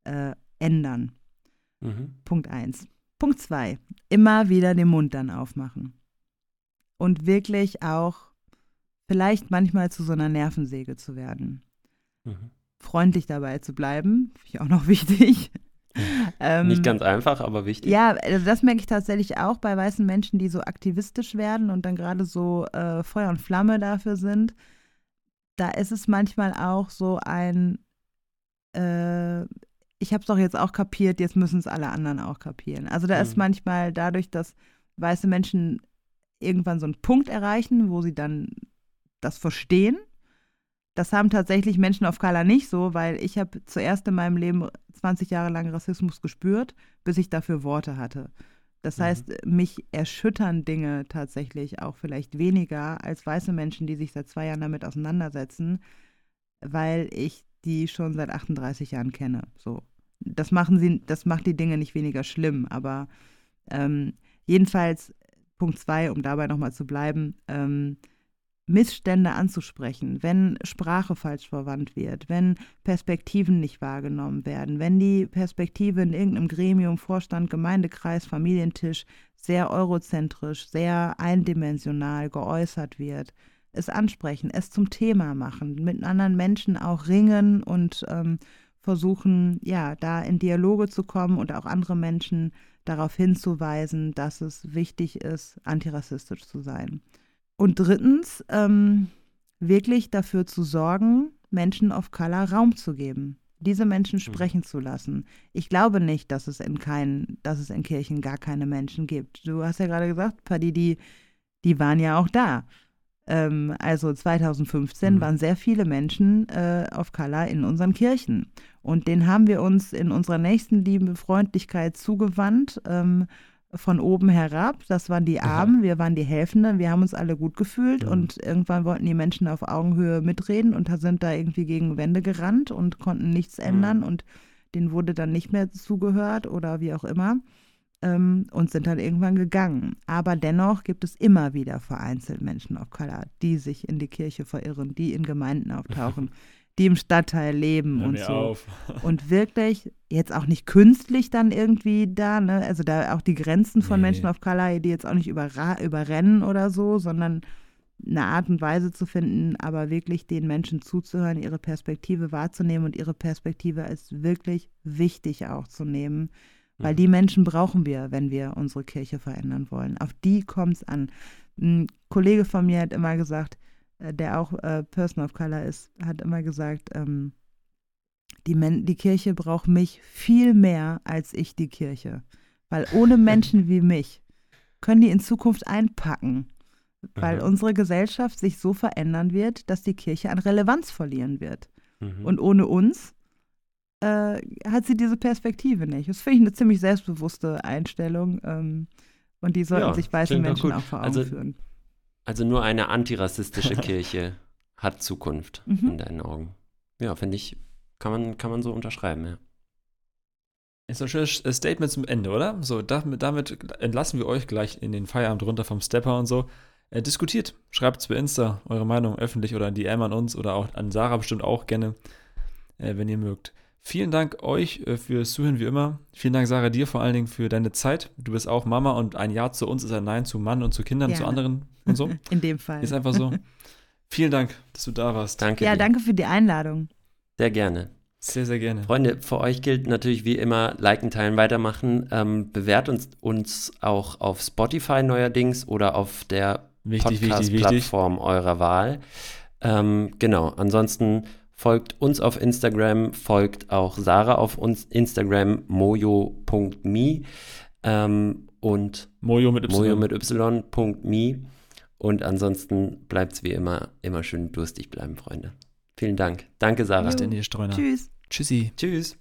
Speaker 1: äh, ändern. Mhm. Punkt eins. Punkt zwei, immer wieder den Mund dann aufmachen. Und wirklich auch vielleicht manchmal zu so einer Nervensäge zu werden. Mhm. Freundlich dabei zu bleiben, finde ich auch noch [laughs] wichtig. [laughs]
Speaker 3: ähm, Nicht ganz einfach, aber wichtig.
Speaker 1: Ja, also das merke ich tatsächlich auch bei weißen Menschen, die so aktivistisch werden und dann gerade so äh, Feuer und Flamme dafür sind. Da ist es manchmal auch so ein, äh, ich habe es doch jetzt auch kapiert, jetzt müssen es alle anderen auch kapieren. Also da mhm. ist manchmal dadurch, dass weiße Menschen irgendwann so einen Punkt erreichen, wo sie dann das verstehen. Das haben tatsächlich Menschen auf Color nicht so, weil ich habe zuerst in meinem Leben 20 Jahre lang Rassismus gespürt, bis ich dafür Worte hatte. Das mhm. heißt, mich erschüttern Dinge tatsächlich auch vielleicht weniger als weiße Menschen, die sich seit zwei Jahren damit auseinandersetzen, weil ich die schon seit 38 Jahren kenne. So, das machen sie, das macht die Dinge nicht weniger schlimm, aber ähm, jedenfalls Punkt zwei, um dabei nochmal zu bleiben, ähm, Missstände anzusprechen, wenn Sprache falsch verwandt wird, wenn Perspektiven nicht wahrgenommen werden, wenn die Perspektive in irgendeinem Gremium, Vorstand, Gemeindekreis, Familientisch sehr eurozentrisch, sehr eindimensional geäußert wird, es ansprechen, es zum Thema machen, mit anderen Menschen auch ringen und ähm, versuchen, ja, da in Dialoge zu kommen und auch andere Menschen darauf hinzuweisen, dass es wichtig ist, antirassistisch zu sein. Und drittens, ähm, wirklich dafür zu sorgen, Menschen of Color Raum zu geben, diese Menschen mhm. sprechen mhm. zu lassen. Ich glaube nicht, dass es in keinen, dass es in Kirchen gar keine Menschen gibt. Du hast ja gerade gesagt, Paddy, die, die waren ja auch da. Ähm, also 2015 mhm. waren sehr viele Menschen äh, auf Color in unseren Kirchen. Und den haben wir uns in unserer nächsten Liebe Freundlichkeit zugewandt, ähm, von oben herab. Das waren die Armen, wir waren die Helfenden, wir haben uns alle gut gefühlt ja. und irgendwann wollten die Menschen auf Augenhöhe mitreden und sind da irgendwie gegen Wände gerannt und konnten nichts ändern mhm. und denen wurde dann nicht mehr zugehört oder wie auch immer ähm, und sind dann irgendwann gegangen. Aber dennoch gibt es immer wieder vereinzelt Menschen of Color, die sich in die Kirche verirren, die in Gemeinden [laughs] auftauchen, die im Stadtteil leben Hör und so. Auf. [laughs] und wirklich jetzt auch nicht künstlich dann irgendwie da, ne? Also da auch die Grenzen von nee. Menschen of Color, die jetzt auch nicht überrennen oder so, sondern eine Art und Weise zu finden, aber wirklich den Menschen zuzuhören, ihre Perspektive wahrzunehmen und ihre Perspektive als wirklich wichtig auch zu nehmen weil die Menschen brauchen wir, wenn wir unsere Kirche verändern wollen. Auf die kommt es an. Ein Kollege von mir hat immer gesagt, der auch äh, Person of Color ist, hat immer gesagt, ähm, die, Men die Kirche braucht mich viel mehr als ich die Kirche. Weil ohne [laughs] Menschen wie mich können die in Zukunft einpacken. Weil Aha. unsere Gesellschaft sich so verändern wird, dass die Kirche an Relevanz verlieren wird. Mhm. Und ohne uns äh, hat sie diese Perspektive nicht. Das finde ich eine ziemlich selbstbewusste Einstellung. Ähm, und die sollten ja, sich weiße Menschen auch, auch vor Augen
Speaker 3: also,
Speaker 1: führen.
Speaker 3: Also nur eine antirassistische [laughs] Kirche hat Zukunft mhm. in deinen Augen. Ja, finde ich, kann man, kann man so unterschreiben, ja.
Speaker 2: Ist ein schönes Statement zum Ende, oder? So, damit, damit entlassen wir euch gleich in den Feierabend runter vom Stepper und so. Äh, diskutiert, schreibt es bei Insta eure Meinung öffentlich oder in DM an uns oder auch an Sarah bestimmt auch gerne, äh, wenn ihr mögt. Vielen Dank euch äh, fürs Zuhören wie immer. Vielen Dank, Sarah, dir vor allen Dingen für deine Zeit. Du bist auch Mama und ein Ja zu uns ist ein Nein zu Mann und zu Kindern, ja. zu anderen und so. [laughs]
Speaker 1: In dem Fall.
Speaker 2: Ist einfach so. [laughs] Vielen Dank, dass du da warst.
Speaker 3: Danke.
Speaker 1: Ja,
Speaker 3: dir.
Speaker 1: danke für die Einladung.
Speaker 3: Sehr gerne.
Speaker 2: Sehr, sehr gerne.
Speaker 3: Freunde, für euch gilt natürlich wie immer, liken, teilen, weitermachen. Ähm, bewährt uns, uns auch auf Spotify neuerdings oder auf der Podcast-Plattform eurer Wahl. Ähm, genau, ansonsten folgt uns auf Instagram, folgt auch Sarah auf uns Instagram, mojo.me ähm, und
Speaker 2: mojo mit
Speaker 3: y. Mojo mit y.me. Und ansonsten bleibt es wie immer, immer schön durstig bleiben, Freunde. Vielen Dank. Danke, Sarah.
Speaker 2: Jo. Tschüss.
Speaker 3: Tschüssi.
Speaker 2: Tschüss.